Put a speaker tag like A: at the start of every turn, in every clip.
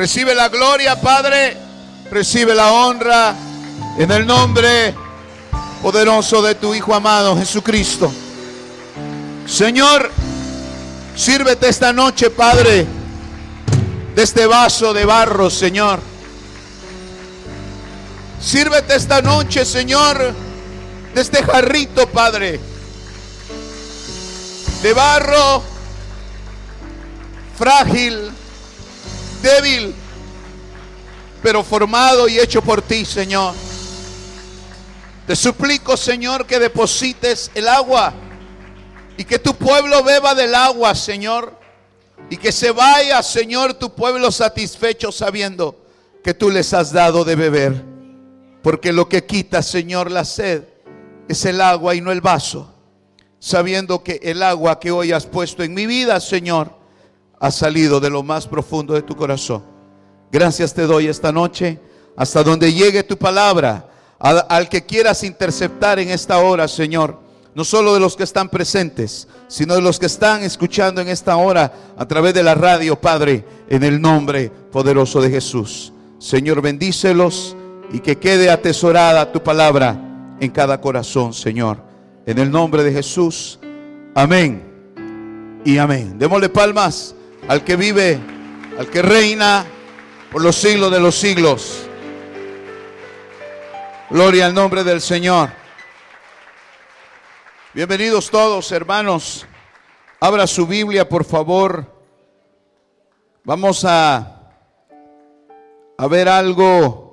A: Recibe la gloria, Padre. Recibe la honra en el nombre poderoso de tu Hijo amado Jesucristo. Señor, sírvete esta noche, Padre, de este vaso de barro, Señor. Sírvete esta noche, Señor, de este jarrito, Padre, de barro frágil, débil, pero formado y hecho por ti, Señor. Te suplico, Señor, que deposites el agua y que tu pueblo beba del agua, Señor. Y que se vaya, Señor, tu pueblo satisfecho sabiendo que tú les has dado de beber. Porque lo que quita, Señor, la sed es el agua y no el vaso. Sabiendo que el agua que hoy has puesto en mi vida, Señor, ha salido de lo más profundo de tu corazón. Gracias te doy esta noche, hasta donde llegue tu palabra, al, que quieras interceptar en esta hora, Señor. No solo de los que están presentes, sino de los que están escuchando en esta hora a través de la radio, Padre, en el nombre poderoso de Jesús. Señor, bendícelos y que quede atesorada tu palabra en cada corazón, Señor. En el nombre de Jesús. Amén y amén. Démosle palmas al que vive, al que reina por los siglos de los siglos. Gloria al nombre del Señor. Bienvenidos todos, hermanos. Abra su Biblia, por favor. Vamos a, a ver algo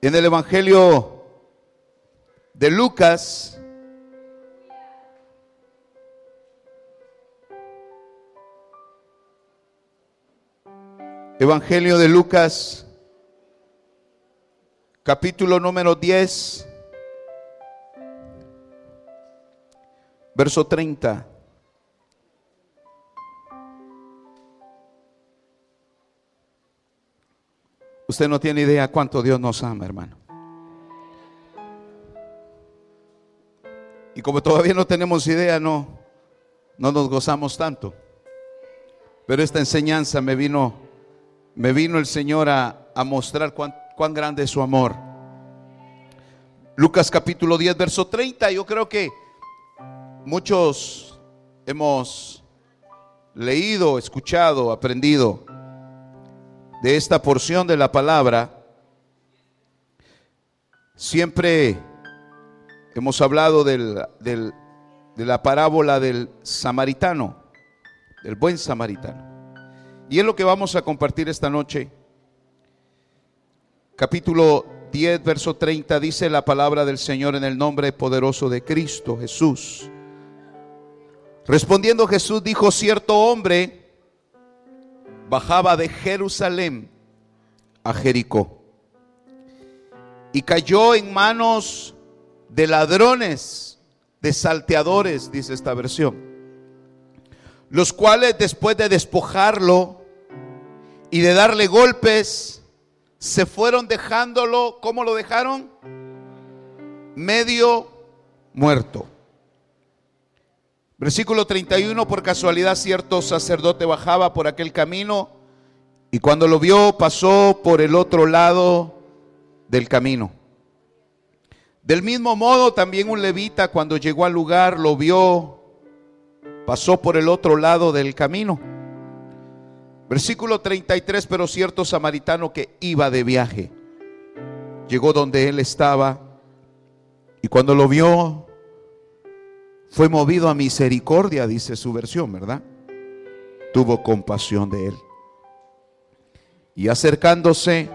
A: en el Evangelio de Lucas. Evangelio de Lucas, capítulo número 10, verso 30. Usted no tiene idea cuánto Dios nos ama, hermano. Y como todavía no tenemos idea, no, no nos gozamos tanto. Pero esta enseñanza me vino me vino el Señor a, a mostrar cuán, cuán, grande es su amor. Lucas capítulo 10, verso 30. Yo creo que muchos hemos leído, escuchado, aprendido de esta porción de la palabra. Siempre hemos hablado del, del, de la parábola del samaritano, del buen samaritano. Y es lo que vamos a compartir esta noche. Capítulo 10, verso 30 dice la palabra del Señor en el nombre poderoso de Cristo Jesús. Respondiendo Jesús dijo, cierto hombre bajaba de Jerusalén a Jericó y cayó en manos de ladrones, de salteadores, dice esta versión, los cuales después de despojarlo, y de darle golpes, se fueron dejándolo, ¿cómo lo dejaron? Medio muerto. Versículo 31, por casualidad cierto sacerdote bajaba por aquel camino y cuando lo vio pasó por el otro lado del camino. Del mismo modo también un levita cuando llegó al lugar lo vio, pasó por el otro lado del camino. Versículo 33, pero cierto samaritano que iba de viaje, llegó donde él estaba y cuando lo vio, fue movido a misericordia, dice su versión, ¿verdad? Tuvo compasión de él. Y acercándose,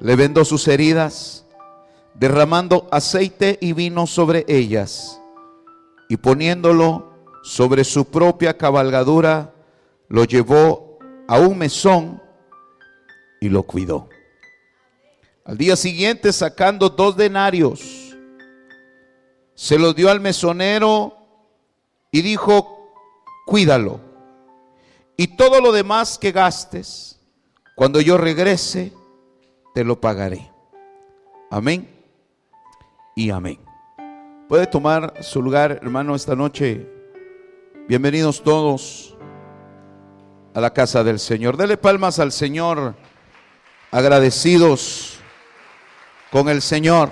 A: le vendó sus heridas, derramando aceite y vino sobre ellas, y poniéndolo sobre su propia cabalgadura, lo llevó a un mesón y lo cuidó. Al día siguiente, sacando dos denarios, se los dio al mesonero y dijo, cuídalo. Y todo lo demás que gastes, cuando yo regrese, te lo pagaré. Amén y amén. Puede tomar su lugar, hermano, esta noche. Bienvenidos todos a la casa del Señor. Dele palmas al Señor, agradecidos con el Señor.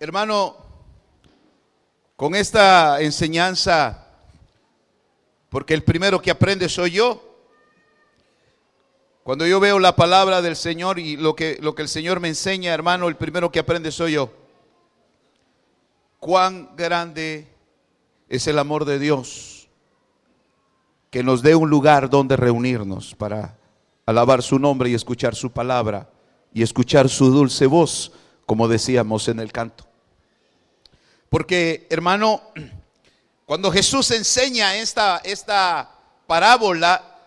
A: Hermano, con esta enseñanza, porque el primero que aprende soy yo, cuando yo veo la palabra del Señor y lo que, lo que el Señor me enseña, hermano, el primero que aprende soy yo. Cuán grande es el amor de Dios que nos dé un lugar donde reunirnos para alabar su nombre y escuchar su palabra y escuchar su dulce voz, como decíamos en el canto. Porque, hermano, cuando Jesús enseña esta, esta parábola,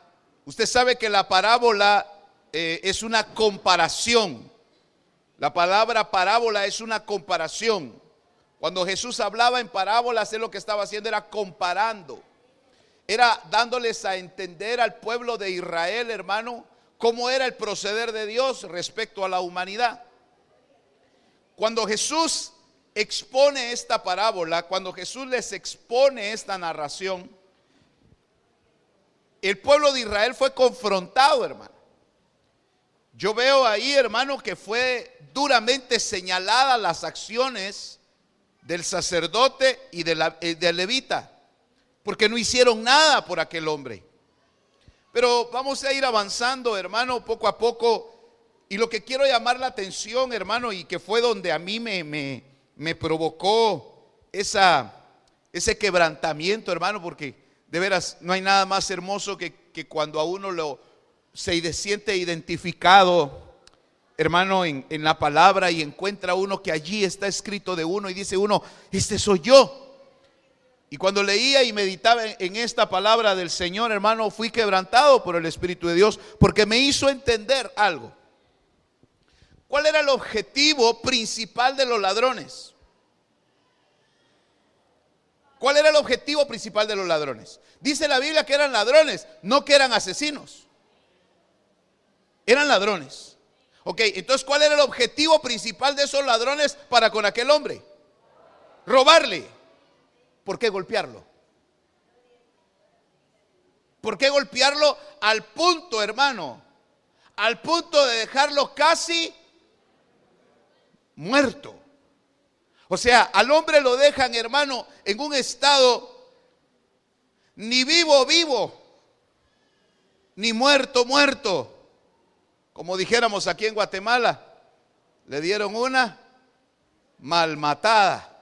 A: usted sabe que la parábola eh, es una comparación. La palabra parábola es una comparación. Cuando Jesús hablaba en parábolas, él lo que estaba haciendo era comparando era dándoles a entender al pueblo de Israel, hermano, cómo era el proceder de Dios respecto a la humanidad. Cuando Jesús expone esta parábola, cuando Jesús les expone esta narración, el pueblo de Israel fue confrontado, hermano. Yo veo ahí, hermano, que fue duramente señalada las acciones del sacerdote y eh, del levita porque no hicieron nada por aquel hombre. Pero vamos a ir avanzando, hermano, poco a poco. Y lo que quiero llamar la atención, hermano, y que fue donde a mí me, me, me provocó esa, ese quebrantamiento, hermano, porque de veras no hay nada más hermoso que, que cuando a uno lo, se siente identificado, hermano, en, en la palabra y encuentra uno que allí está escrito de uno y dice uno, este soy yo. Y cuando leía y meditaba en esta palabra del Señor, hermano, fui quebrantado por el Espíritu de Dios porque me hizo entender algo. ¿Cuál era el objetivo principal de los ladrones? ¿Cuál era el objetivo principal de los ladrones? Dice la Biblia que eran ladrones, no que eran asesinos. Eran ladrones. Ok, entonces ¿cuál era el objetivo principal de esos ladrones para con aquel hombre? Robarle. ¿por qué golpearlo? ¿Por qué golpearlo al punto, hermano? Al punto de dejarlo casi muerto. O sea, al hombre lo dejan, hermano, en un estado ni vivo, vivo, ni muerto, muerto. Como dijéramos aquí en Guatemala, le dieron una malmatada.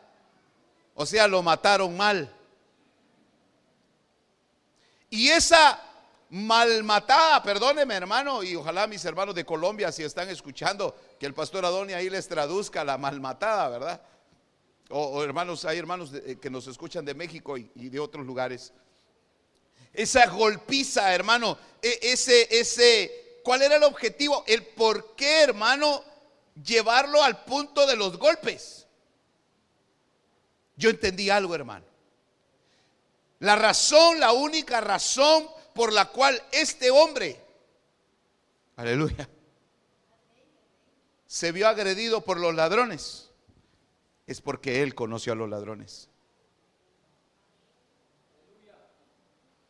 A: O sea, lo mataron mal. Y esa malmatada, perdóneme hermano, y ojalá mis hermanos de Colombia, si están escuchando, que el pastor Adonia ahí les traduzca la malmatada, ¿verdad? O, hermanos, hay hermanos eh, que nos escuchan de México y, y, de otros lugares. Esa golpiza, hermano, e, ese, ese, ¿cuál era el objetivo? El por qué, hermano, llevarlo al punto de los golpes yo entendí algo, hermano. La razón, la única razón por la cual este hombre, aleluya, se vio agredido por los ladrones, es porque él conoció a los ladrones.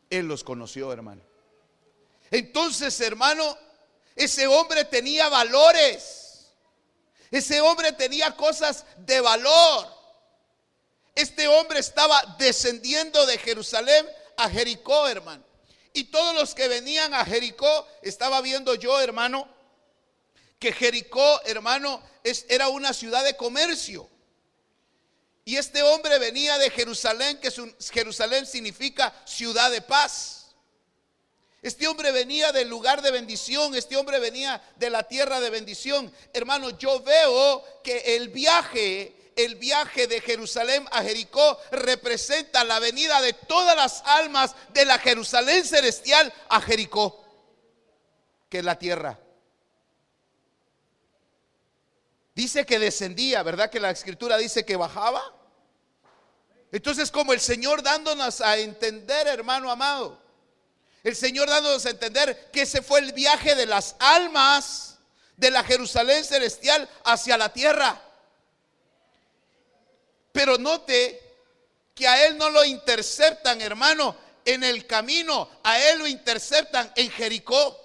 A: Él los conoció, hermano. Entonces, hermano, ese hombre tenía valores. Ese hombre tenía cosas de valor. Este hombre estaba descendiendo de Jerusalén a Jericó, hermano. Y todos los que venían a Jericó, estaba viendo yo, hermano, que Jericó, hermano, es, era una ciudad de comercio. Y este hombre venía de Jerusalén, que Jerusalén significa ciudad de paz. Este hombre venía del lugar de bendición, este hombre venía de la tierra de bendición. Hermano, yo veo que el viaje, el viaje de Jerusalén a Jericó representa la venida de todas las almas de la Jerusalén celestial a Jericó, que es la tierra. Dice que descendía, ¿verdad? Que la escritura dice que bajaba. Entonces, como el Señor dándonos a entender, hermano amado, el Señor dándonos a entender que ese fue el viaje de las almas de la Jerusalén celestial hacia la tierra. Pero note que a Él no lo interceptan, hermano, en el camino, a Él lo interceptan en Jericó.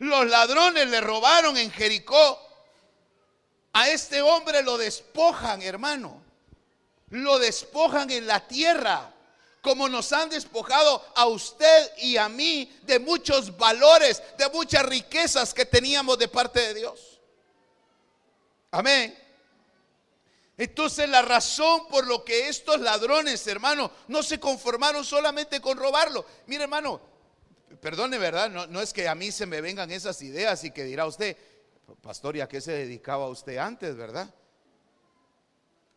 A: Los ladrones le robaron en Jericó. A este hombre lo despojan, hermano. Lo despojan en la tierra como nos han despojado a usted y a mí de muchos valores, de muchas riquezas que teníamos de parte de Dios. Amén. Entonces la razón por lo que estos ladrones, hermano, no se conformaron solamente con robarlo. Mire, hermano, perdone, ¿verdad? No, es que a mí se me vengan esas ideas y que dirá usted, pastor, ¿y a qué se dedicaba usted antes, verdad?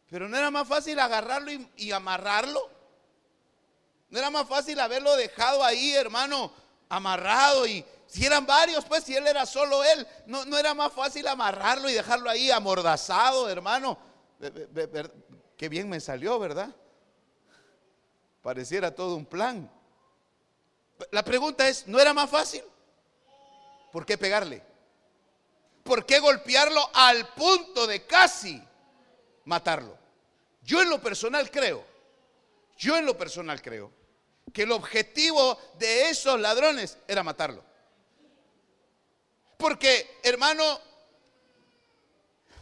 A: Pero no era más fácil agarrarlo y amarrarlo. No era más fácil haberlo dejado ahí, hermano, amarrado y si eran varios, pues si él era solo él, no, no era más fácil amarrarlo y dejarlo ahí amordazado, hermano. Qué bien me salió, ¿verdad? Pareciera todo un plan. La pregunta es, ¿no era más fácil? ¿Por qué pegarle? ¿Por qué golpearlo al punto de casi matarlo? Yo en lo personal creo, yo en lo personal creo que el objetivo de esos ladrones era matarlo. Porque, hermano,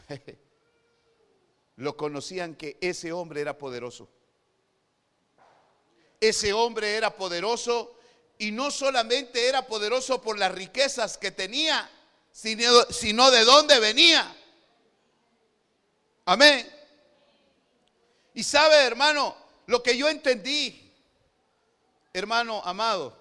A: lo conocían que ese hombre era poderoso. Ese hombre era poderoso y no solamente era poderoso por las riquezas que tenía, sino, sino de dónde venía. Amén. Y sabe, hermano, lo que yo entendí hermano amado,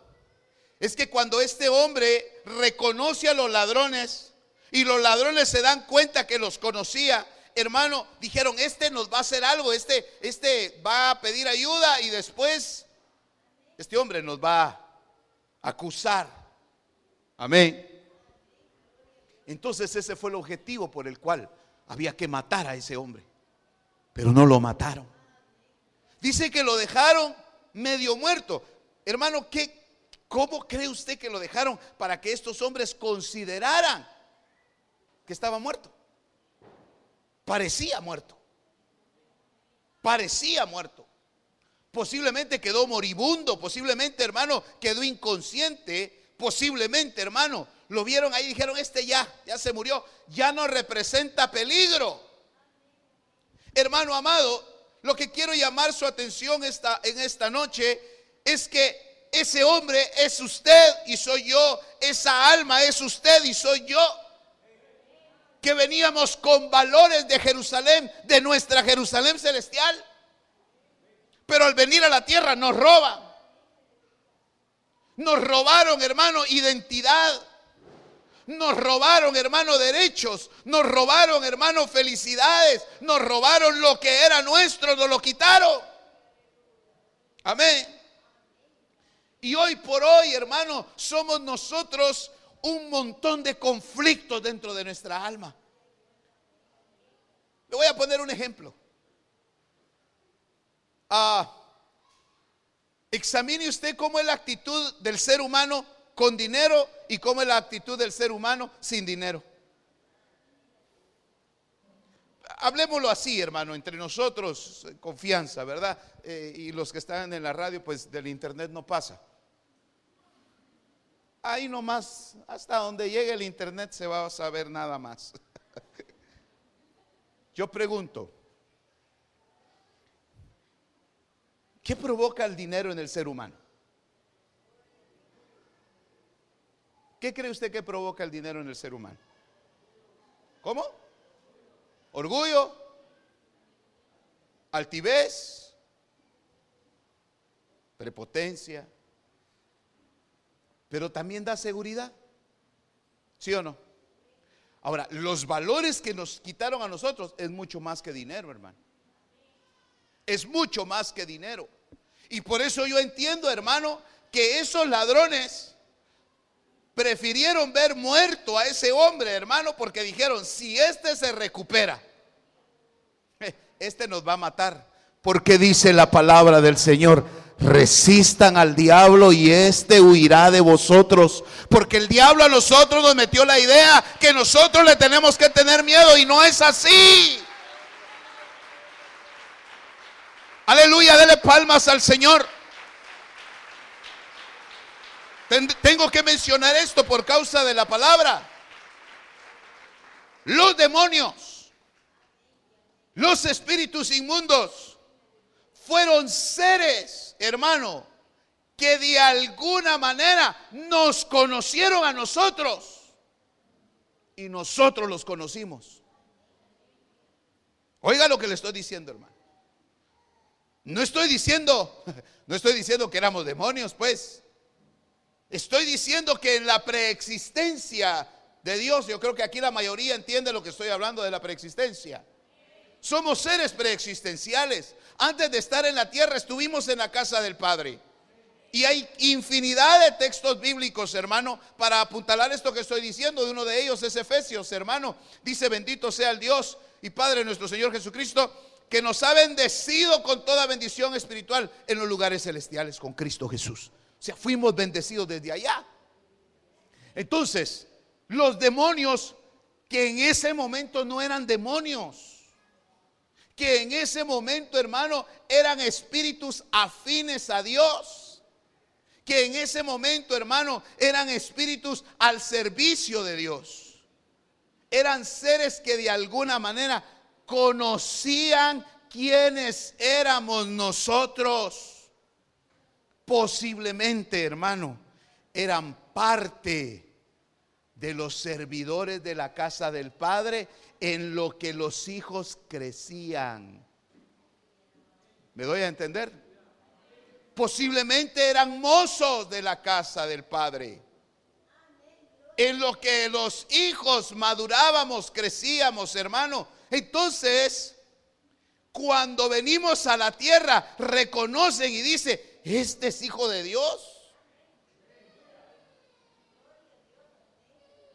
A: es que cuando este hombre reconoce a los ladrones y los ladrones se dan cuenta que los conocía, hermano, dijeron, este nos va a hacer algo, este, este va a pedir ayuda y después este hombre nos va a acusar. Amén. Entonces ese fue el objetivo por el cual había que matar a ese hombre. Pero no lo mataron. Dice que lo dejaron medio muerto. Hermano, ¿qué, ¿cómo cree usted que lo dejaron para que estos hombres consideraran que estaba muerto? Parecía muerto. Parecía muerto. Posiblemente quedó moribundo, posiblemente, hermano, quedó inconsciente, posiblemente, hermano, lo vieron ahí y dijeron, este ya, ya se murió, ya no representa peligro. Hermano amado, lo que quiero llamar su atención esta, en esta noche es que ese hombre es usted y soy yo, esa alma es usted y soy yo. Que veníamos con valores de Jerusalén, de nuestra Jerusalén celestial. Pero al venir a la tierra nos roban. Nos robaron, hermano, identidad. Nos robaron, hermano, derechos. Nos robaron, hermano, felicidades. Nos robaron lo que era nuestro, nos lo quitaron. Amén. Y hoy por hoy, hermano, somos nosotros un montón de conflictos dentro de nuestra alma. Le voy a poner un ejemplo. Ah, examine usted cómo es la actitud del ser humano con dinero y cómo es la actitud del ser humano sin dinero. Hablemoslo así, hermano, entre nosotros, confianza, ¿verdad? Eh, y los que están en la radio, pues del internet no pasa. Ahí nomás, hasta donde llegue el internet se va a saber nada más. Yo pregunto, ¿qué provoca el dinero en el ser humano? ¿Qué cree usted que provoca el dinero en el ser humano? ¿Cómo? Orgullo, altivez, prepotencia, pero también da seguridad. ¿Sí o no? Ahora, los valores que nos quitaron a nosotros es mucho más que dinero, hermano. Es mucho más que dinero. Y por eso yo entiendo, hermano, que esos ladrones prefirieron ver muerto a ese hombre, hermano, porque dijeron, si este se recupera, este nos va a matar. Porque dice la palabra del Señor, resistan al diablo y éste huirá de vosotros. Porque el diablo a nosotros nos metió la idea que nosotros le tenemos que tener miedo y no es así. Aleluya, dele palmas al Señor. Tengo que mencionar esto por causa de la palabra. Los demonios, los espíritus inmundos, fueron seres, hermano, que de alguna manera nos conocieron a nosotros y nosotros los conocimos. Oiga lo que le estoy diciendo, hermano. No estoy diciendo, no estoy diciendo que éramos demonios, pues. Estoy diciendo que en la preexistencia de Dios, yo creo que aquí la mayoría entiende lo que estoy hablando de la preexistencia. Somos seres preexistenciales. Antes de estar en la tierra estuvimos en la casa del Padre. Y hay infinidad de textos bíblicos, hermano, para apuntalar esto que estoy diciendo. De uno de ellos es Efesios, hermano. Dice, bendito sea el Dios y Padre nuestro Señor Jesucristo, que nos ha bendecido con toda bendición espiritual en los lugares celestiales con Cristo Jesús. O sea, fuimos bendecidos desde allá. Entonces, los demonios que en ese momento no eran demonios, que en ese momento, hermano, eran espíritus afines a Dios, que en ese momento, hermano, eran espíritus al servicio de Dios. Eran seres que de alguna manera conocían quiénes éramos nosotros posiblemente, hermano, eran parte de los servidores de la casa del Padre en lo que los hijos crecían. ¿Me doy a entender? Posiblemente eran mozos de la casa del Padre. En lo que los hijos madurábamos, crecíamos, hermano. Entonces, cuando venimos a la tierra, reconocen y dice, este es hijo de Dios.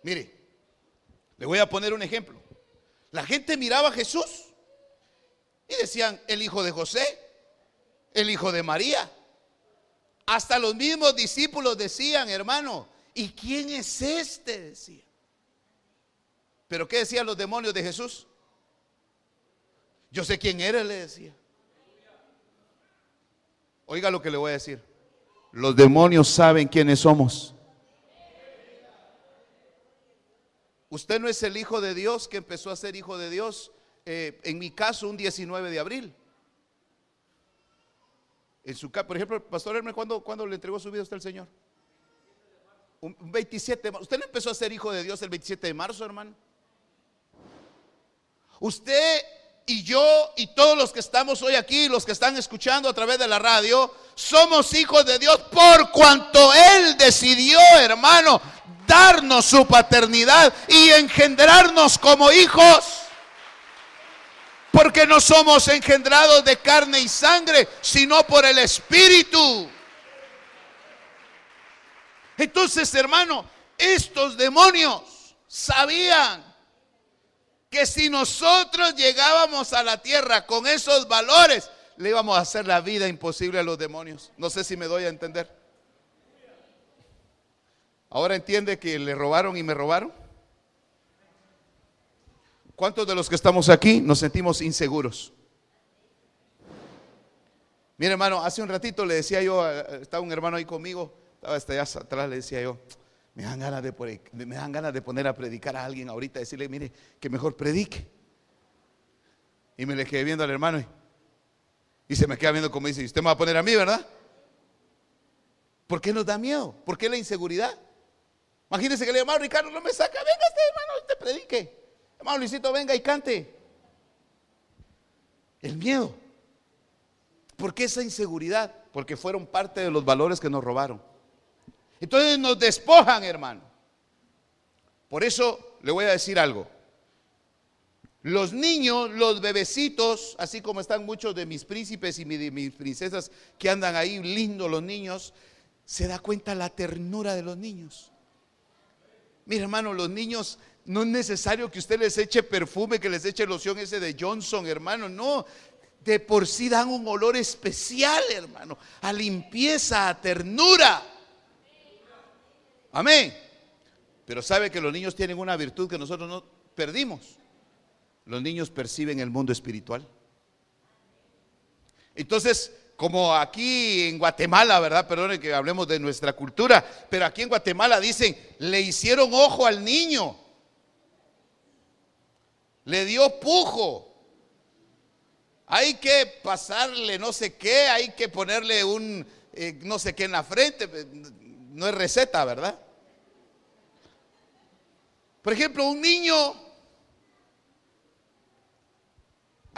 A: Mire, le voy a poner un ejemplo. La gente miraba a Jesús y decían, el hijo de José, el hijo de María. Hasta los mismos discípulos decían, hermano, ¿y quién es este? Decía. Pero ¿qué decían los demonios de Jesús? Yo sé quién era, le decía. Oiga lo que le voy a decir. Los demonios saben quiénes somos. Usted no es el hijo de Dios que empezó a ser hijo de Dios, eh, en mi caso, un 19 de abril. En su, por ejemplo, Pastor Hermes, ¿cuándo, ¿cuándo, le entregó su vida a usted al Señor? Un 27 Usted no empezó a ser hijo de Dios el 27 de marzo, hermano. Usted y yo y todos los que estamos hoy aquí, los que están escuchando a través de la radio, somos hijos de Dios por cuanto Él decidió, hermano, darnos su paternidad y engendrarnos como hijos. Porque no somos engendrados de carne y sangre, sino por el Espíritu. Entonces, hermano, estos demonios sabían que si nosotros llegábamos a la tierra con esos valores, le íbamos a hacer la vida imposible a los demonios. No sé si me doy a entender. Ahora entiende que le robaron y me robaron. ¿Cuántos de los que estamos aquí nos sentimos inseguros? Mire hermano, hace un ratito le decía yo, eh, estaba un hermano ahí conmigo, estaba hasta allá atrás, le decía yo, me dan, ganas de, me dan ganas de poner a predicar a alguien ahorita, decirle, mire, que mejor predique. Y me le quedé viendo al hermano y, se me queda viendo como dice, usted me va a poner a mí, ¿verdad? ¿Por qué nos da miedo? ¿Por qué la inseguridad? Imagínense que le hermano Ricardo, no me saca, venga este hermano, usted predique. Hermano Luisito, venga y cante. El miedo. ¿Por qué esa inseguridad? Porque fueron parte de los valores que nos robaron. Entonces nos despojan, hermano. Por eso le voy a decir algo. Los niños, los bebecitos, así como están muchos de mis príncipes y de mis princesas que andan ahí lindos los niños, se da cuenta la ternura de los niños. Mira, hermano, los niños no es necesario que usted les eche perfume, que les eche loción ese de Johnson, hermano, no. De por sí dan un olor especial, hermano, a limpieza, a ternura. Amén. Pero sabe que los niños tienen una virtud que nosotros no perdimos los niños perciben el mundo espiritual. Entonces, como aquí en Guatemala, ¿verdad? Perdone que hablemos de nuestra cultura, pero aquí en Guatemala dicen, le hicieron ojo al niño, le dio pujo. Hay que pasarle no sé qué, hay que ponerle un eh, no sé qué en la frente, no es receta, ¿verdad? Por ejemplo, un niño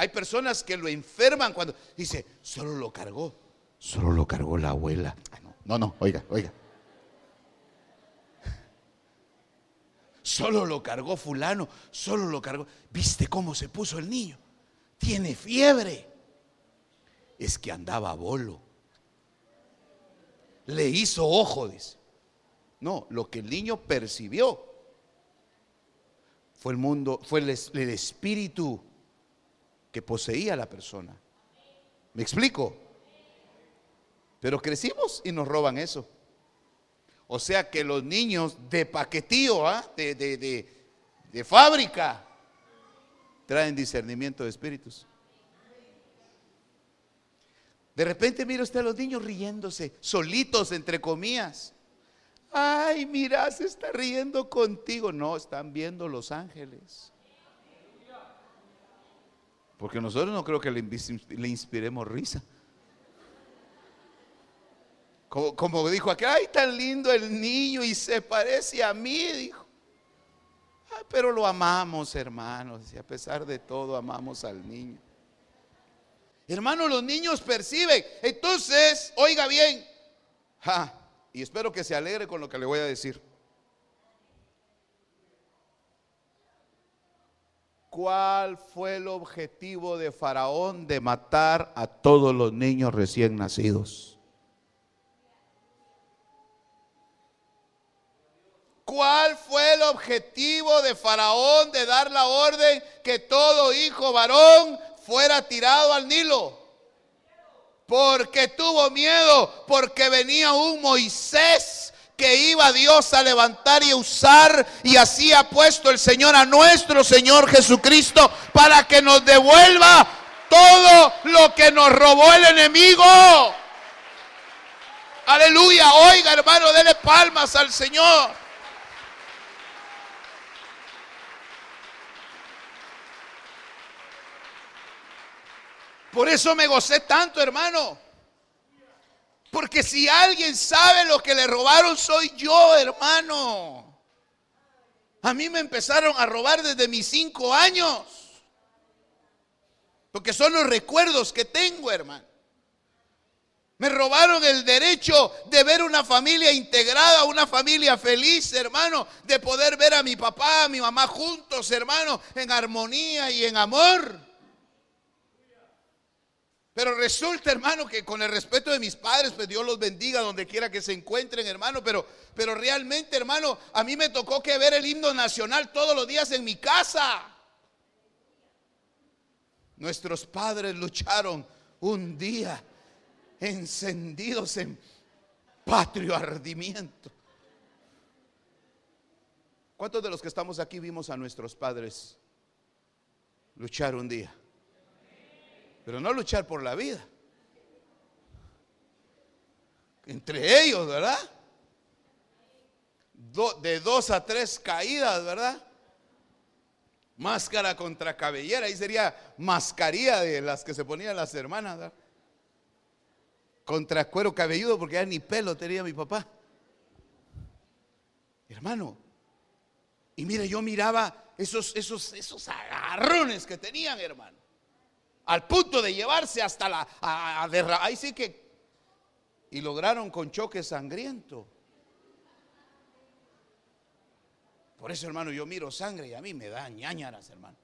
A: Hay personas que lo enferman cuando dice, solo lo cargó, solo lo cargó la abuela. no, no, oiga, oiga. Solo lo cargó fulano, solo lo cargó. ¿Viste cómo se puso el niño? Tiene fiebre. Es que andaba bolo. Le hizo ojo, dice. No, lo que el niño percibió fue el mundo, fue el, espíritu que poseía la persona. ¿Me explico? Pero crecimos y nos roban eso. O sea que los niños de paquetío, ¿ah? de, de fábrica, traen discernimiento de espíritus. De repente mira usted a los niños riéndose, solitos entre comillas. Ay, mira, se está riendo contigo. No, están viendo los ángeles. Porque nosotros no creo que le, inspiremos risa. Como, dijo aquí, ay, tan lindo el niño y se parece a mí, dijo. Ay, pero lo amamos, hermanos, y a pesar de todo amamos al niño. Hermanos, los niños perciben. Entonces, oiga bien, y espero que se alegre con lo que le voy a decir. ¿Cuál fue el objetivo de Faraón de matar a todos los niños recién nacidos? ¿Cuál fue el objetivo de Faraón de dar la orden que todo hijo varón fuera tirado al Nilo? Porque tuvo miedo, porque venía un Moisés que iba Dios a levantar y usar y así ha puesto el Señor a nuestro Señor Jesucristo para que nos devuelva todo lo que nos robó el enemigo. Aleluya, oiga hermano, dele palmas al Señor. Por eso me gocé tanto, hermano. Porque si alguien sabe lo que le robaron, soy yo, hermano. A mí me empezaron a robar desde mis cinco años. Porque son los recuerdos que tengo, hermano. Me robaron el derecho de ver una familia integrada, una familia feliz, hermano, de poder ver a mi papá, a mi mamá juntos, hermano, en armonía y en amor. Pero resulta, hermano, que con el respeto de mis padres, pues Dios los bendiga donde quiera que se encuentren, hermano. Pero, pero realmente, hermano, a mí me tocó que ver el himno nacional todos los días en mi casa. Nuestros padres lucharon un día encendidos en patrio ardimiento. ¿Cuántos de los que estamos aquí vimos a nuestros padres luchar un día? Pero no luchar por la vida. Entre ellos, ¿verdad? de dos a tres caídas, ¿verdad? Máscara contra cabellera, ahí sería mascarilla de las que se ponían las hermanas, ¿verdad? Contra cuero cabelludo, porque ya ni pelo tenía mi papá. Hermano, y mire, yo miraba esos, esos, esos agarrones que tenían, hermano al punto de llevarse hasta la... A, ahí sí que... Y lograron con choque sangriento. Por eso, hermano, yo miro sangre y a mí me da ñañaras, hermano.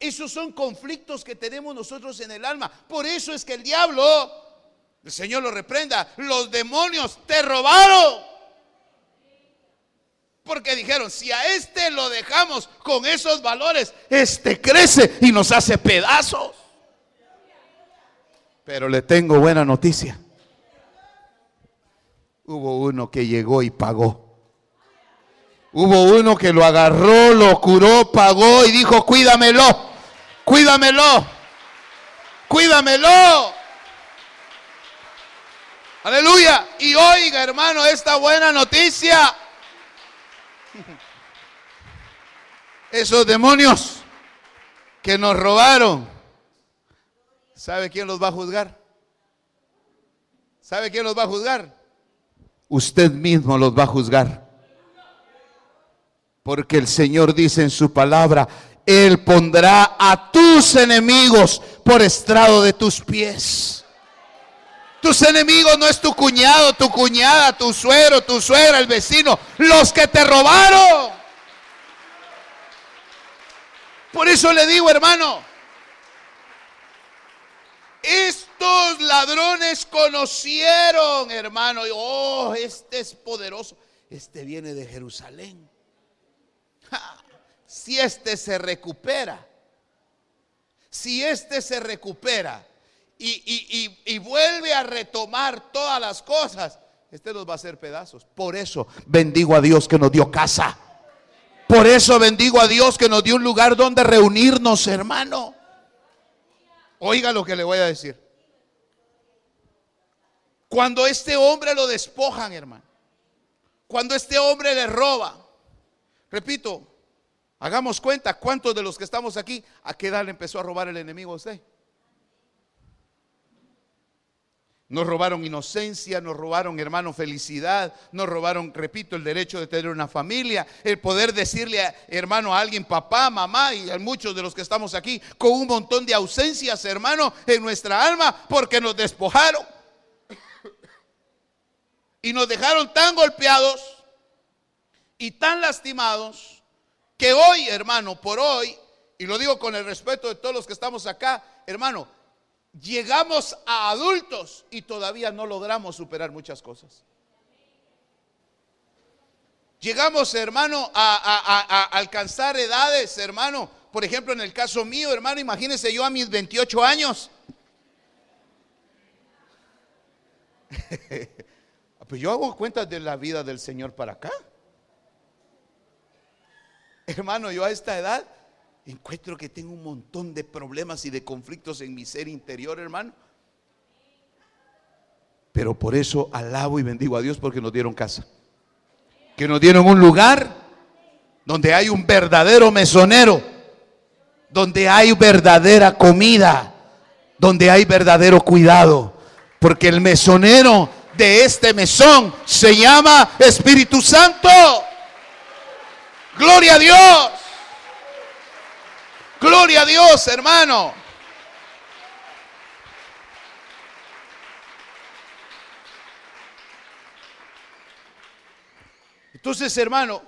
A: Esos son conflictos que tenemos nosotros en el alma. Por eso es que el diablo, el Señor lo reprenda, los demonios te robaron. Porque dijeron, si a este lo dejamos con esos valores, este crece y nos hace pedazos. Pero le tengo buena noticia. Hubo uno que llegó y pagó. Hubo uno que lo agarró, lo curó, pagó y dijo, cuídamelo, cuídamelo, cuídamelo. Aleluya. Y oiga, hermano, esta buena noticia. Esos demonios que nos robaron, ¿sabe quién los va a juzgar? ¿Sabe quién los va a juzgar? Usted mismo los va a juzgar. Porque el Señor dice en su palabra, Él pondrá a tus enemigos por estrado de tus pies. Tus enemigos no es tu cuñado, tu cuñada, tu suero, tu suegra, el vecino, los que te robaron. Por eso le digo, hermano, estos ladrones conocieron, hermano, oh, este es poderoso, este viene de Jerusalén. si este se recupera, si este se recupera y, y vuelve a retomar todas las cosas, este los va a hacer pedazos. Por eso bendigo a Dios que nos dio casa. Por eso bendigo a Dios que nos dio un lugar donde reunirnos, hermano. Oiga lo que le voy a decir. Cuando este hombre lo despojan, hermano. Cuando este hombre le roba. Repito, hagamos cuenta cuántos de los que estamos aquí, a qué edad le empezó a robar el enemigo a usted. Nos robaron inocencia, nos robaron, hermano, felicidad, nos robaron, repito, el derecho de tener una familia, el poder decirle, a, hermano, a alguien, papá, mamá, y a muchos de los que estamos aquí, con un montón de ausencias, hermano, en nuestra alma, porque nos despojaron. Y nos dejaron tan golpeados y tan lastimados que hoy, hermano, por hoy, y lo digo con el respeto de todos los que estamos acá, hermano, llegamos a adultos y todavía no logramos superar muchas cosas. Llegamos, hermano, a, alcanzar edades, hermano. Por ejemplo, en el caso mío, hermano, imagínense yo a mis 28 años. pues yo hago cuentas de la vida del Señor para acá. Hermano, yo a esta edad encuentro que tengo un montón de problemas y de conflictos en mi ser interior, hermano. Pero por eso alabo y bendigo a Dios porque nos dieron casa. Que nos dieron un lugar donde hay un verdadero mesonero, donde hay verdadera comida, donde hay verdadero cuidado. Porque el mesonero de este mesón se llama Espíritu Santo. Gloria a Dios. Gloria a Dios, hermano. Entonces, hermano,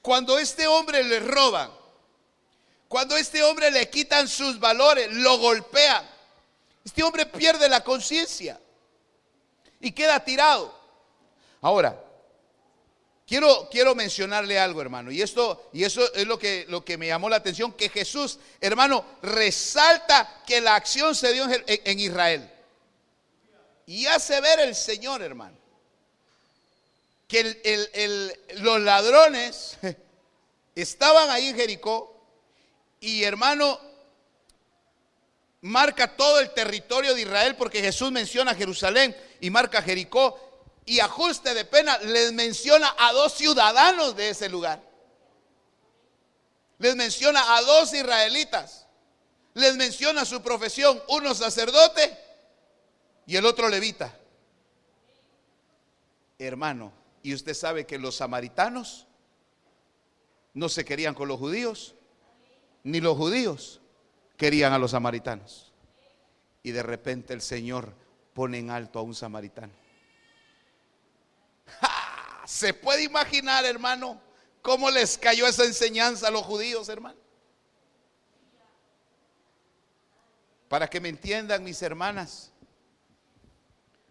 A: cuando este hombre le roban, cuando este hombre le quitan sus valores, lo golpean, este hombre pierde la conciencia y queda tirado. Ahora, Quiero, quiero mencionarle algo, hermano, y esto, y eso es lo que, lo que me llamó la atención, que Jesús, hermano, resalta que la acción se dio en, Israel. Y hace ver el Señor, hermano, que los ladrones estaban ahí en Jericó y, hermano, marca todo el territorio de Israel porque Jesús menciona Jerusalén y marca Jericó y ajuste de pena les menciona a dos ciudadanos de ese lugar. Les menciona a dos israelitas. Les menciona su profesión, uno sacerdote y el otro levita. Hermano, y usted sabe que los samaritanos no se querían con los judíos, ni los judíos querían a los samaritanos. Y de repente el Señor pone en alto a un samaritano. ¿Se puede imaginar, hermano, ¿Cómo les cayó esa enseñanza a los judíos, hermano? Para que me entiendan mis hermanas.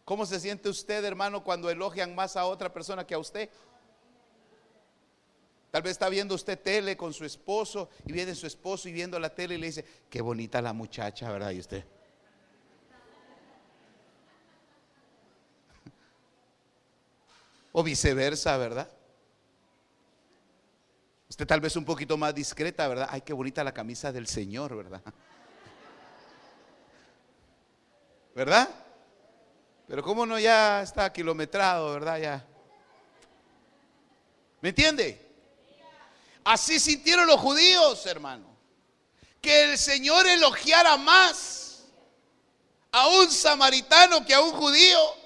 A: ¿Cómo se siente usted, hermano, cuando elogian más a otra persona que a usted? Tal vez está viendo usted tele con su esposo y viene su esposo y viendo la tele y le dice, qué bonita la muchacha, ¿verdad? Y usted. O viceversa, ¿verdad? Usted tal vez un poquito más discreta, ¿verdad? Ay, qué bonita la camisa del Señor, ¿verdad? ¿Verdad? Pero cómo no ya está kilometrado, ¿verdad? Ya. ¿Me entiende? Así sintieron los judíos, hermano. Que el Señor elogiara más a un samaritano que a un judío.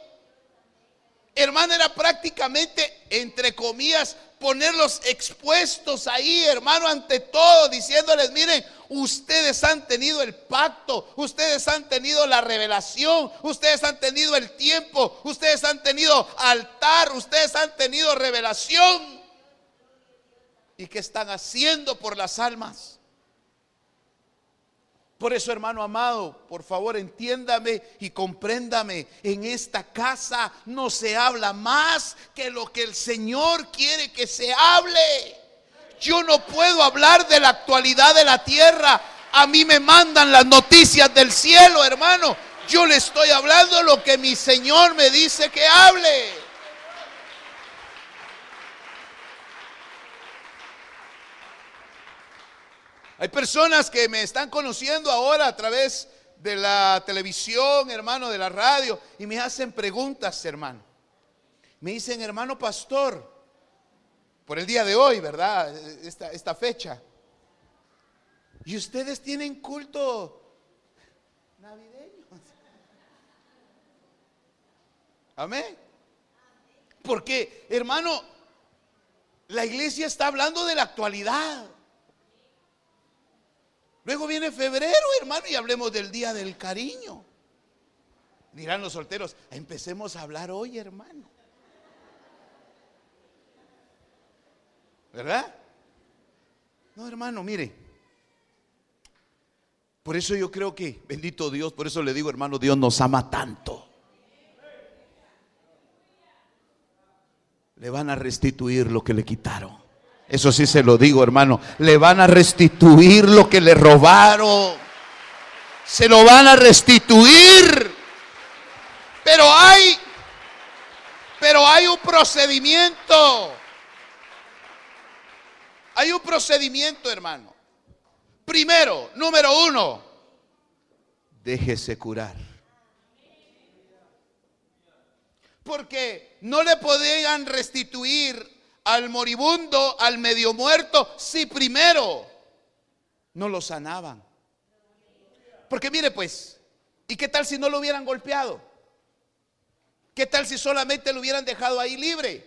A: Hermano, era prácticamente, entre comillas, ponerlos expuestos ahí, hermano, ante todo, diciéndoles, miren, ustedes han tenido el pacto, ustedes han tenido la revelación, ustedes han tenido el tiempo, ustedes han tenido altar, ustedes han tenido revelación. ¿Y qué están haciendo por las almas? Por eso, hermano amado, por favor entiéndame y compréndame. En esta casa no se habla más que lo que el Señor quiere que se hable. Yo no puedo hablar de la actualidad de la tierra. A mí me mandan las noticias del cielo, hermano. Yo le estoy hablando lo que mi Señor me dice que hable. Hay personas que me están conociendo ahora a través de la televisión, hermano, de la radio, y me hacen preguntas, hermano. Me dicen, hermano pastor, por el día de hoy, ¿verdad? Esta, fecha. ¿Y ustedes tienen culto navideño? Amén. Porque, hermano, la iglesia está hablando de la actualidad. Luego viene febrero, hermano, y hablemos del día del cariño. Dirán los solteros, empecemos a hablar hoy, hermano. ¿Verdad? No, hermano, mire. Por eso yo creo que, bendito Dios, por eso le digo, hermano, Dios nos ama tanto. Le van a restituir lo que le quitaron. Eso sí se lo digo, hermano. Le van a restituir lo que le robaron. Se lo van a restituir. Pero hay, pero hay un procedimiento. Hay un procedimiento, hermano. Primero, número uno, déjese curar. Porque no le podían restituir al moribundo, al medio muerto, si primero no lo sanaban. Porque mire pues, ¿y qué tal si no lo hubieran golpeado? ¿Qué tal si solamente lo hubieran dejado ahí libre?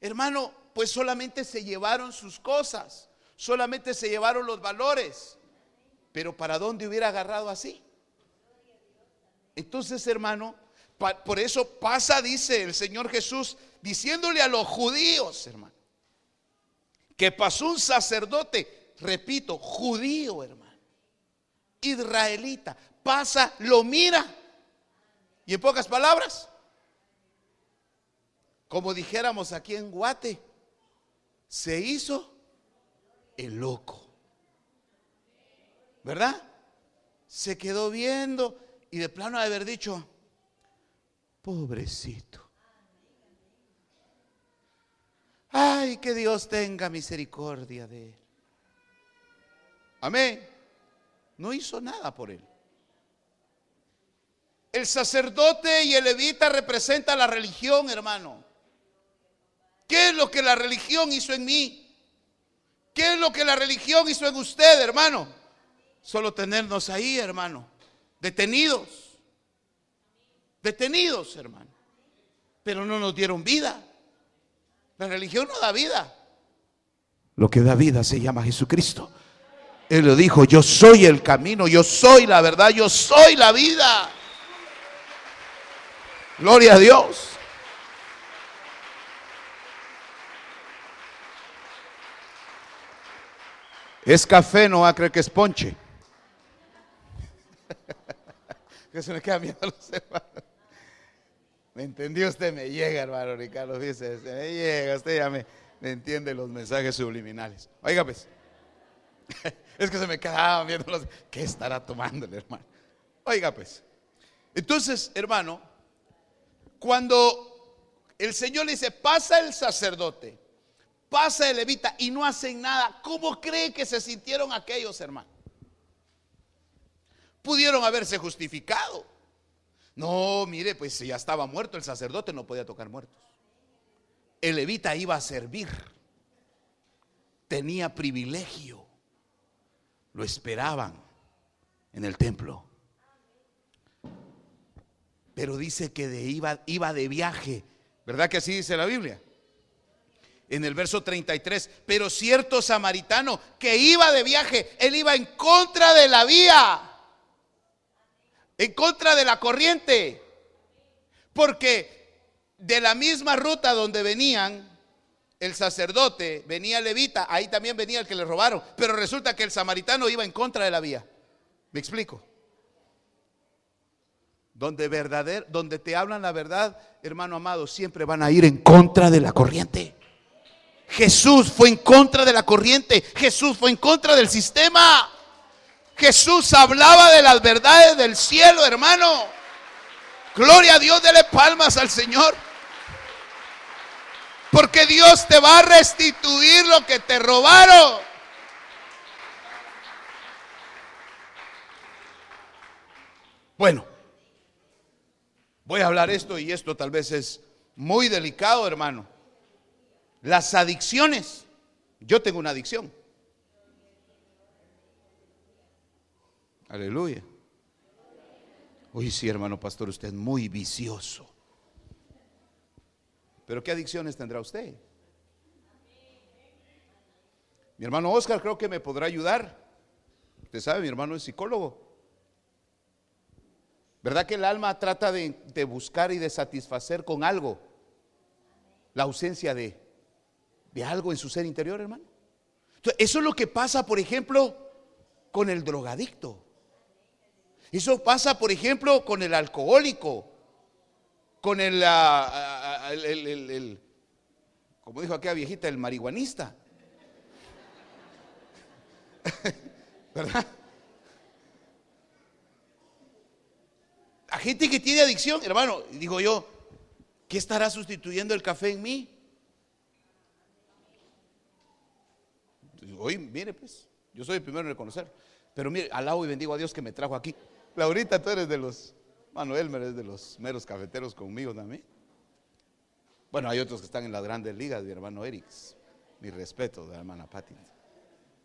A: Hermano, pues solamente se llevaron sus cosas, solamente se llevaron los valores. Pero ¿para dónde hubiera agarrado así? Entonces, hermano, por eso pasa, dice el Señor Jesús, diciéndole a los judíos, hermano, que pasó un sacerdote, repito, judío, hermano, israelita, pasa, lo mira. Y en pocas palabras, como dijéramos aquí en Guate, se hizo el loco. ¿Verdad? Se quedó viendo y de plano haber dicho, pobrecito. Ay, que Dios tenga misericordia de él. Amén. No hizo nada por él. El sacerdote y el levita representan la religión, hermano. ¿Qué es lo que la religión hizo en mí? ¿Qué es lo que la religión hizo en usted, hermano? Solo tenernos ahí, hermano, detenidos. Detenidos, hermano. Pero no nos dieron vida. La religión no da vida. Lo que da vida se llama Jesucristo. Él le dijo, yo soy el camino, yo soy la verdad, yo soy la vida. Gloria a Dios. Es café, no va a creer que es ponche. que se me queda miedo a los hermanos. ¿Me entendió usted? Me llega, hermano Ricardo. Dice, me llega, usted ya me, entiende los mensajes subliminales. Oiga, pues. es que se me quedaban viendo los. ¿Qué estará tomando el hermano? Oiga, pues. Entonces, hermano, cuando el Señor le dice, pasa el sacerdote, pasa el levita y no hacen nada, ¿cómo cree que se sintieron aquellos hermanos? Pudieron haberse justificado. No, mire, pues si ya estaba muerto el sacerdote, no podía tocar muertos. El levita iba a servir. Tenía privilegio. Lo esperaban en el templo. Pero dice que de iba, iba de viaje. ¿Verdad que así dice la Biblia? En el verso 33, pero cierto samaritano que iba de viaje, él iba en contra de la vía en contra de la corriente. Porque de la misma ruta donde venían el sacerdote, venía levita, ahí también venía el que le robaron. Pero resulta que el samaritano iba en contra de la vía. ¿Me explico? Donde, verdader, donde te hablan la verdad, hermano amado, siempre van a ir en contra de la corriente. Jesús fue en contra de la corriente. Jesús fue en contra del sistema. Jesús hablaba de las verdades del cielo, hermano. Gloria a Dios, dele palmas al Señor. Porque Dios te va a restituir lo que te robaron. Bueno, voy a hablar esto y esto tal vez es muy delicado, hermano. Las adicciones. Yo tengo una adicción. Aleluya. Uy, sí, hermano pastor, usted es muy vicioso. Pero ¿qué adicciones tendrá usted? Mi hermano Oscar creo que me podrá ayudar. Usted sabe, mi hermano es psicólogo. ¿Verdad que el alma trata de, buscar y de satisfacer con algo la ausencia de, de algo en su ser interior, hermano? eso es lo que pasa, por ejemplo, con el drogadicto. Eso pasa, por ejemplo, con el alcohólico, con el, ah, ah, el, como dijo aquella viejita, el marihuanista. ¿Verdad? A gente que tiene adicción, hermano, digo yo, ¿qué estará sustituyendo el café en mí? Hoy, mire, pues, yo soy el primero en reconocer. Pero mire, alabo y bendigo a Dios que me trajo aquí. Laurita, tú eres de los, Manuel, eres de los meros cafeteros conmigo también. Bueno, hay otros que están en las grandes ligas, mi hermano Erix. Mi respeto de la hermana Patti.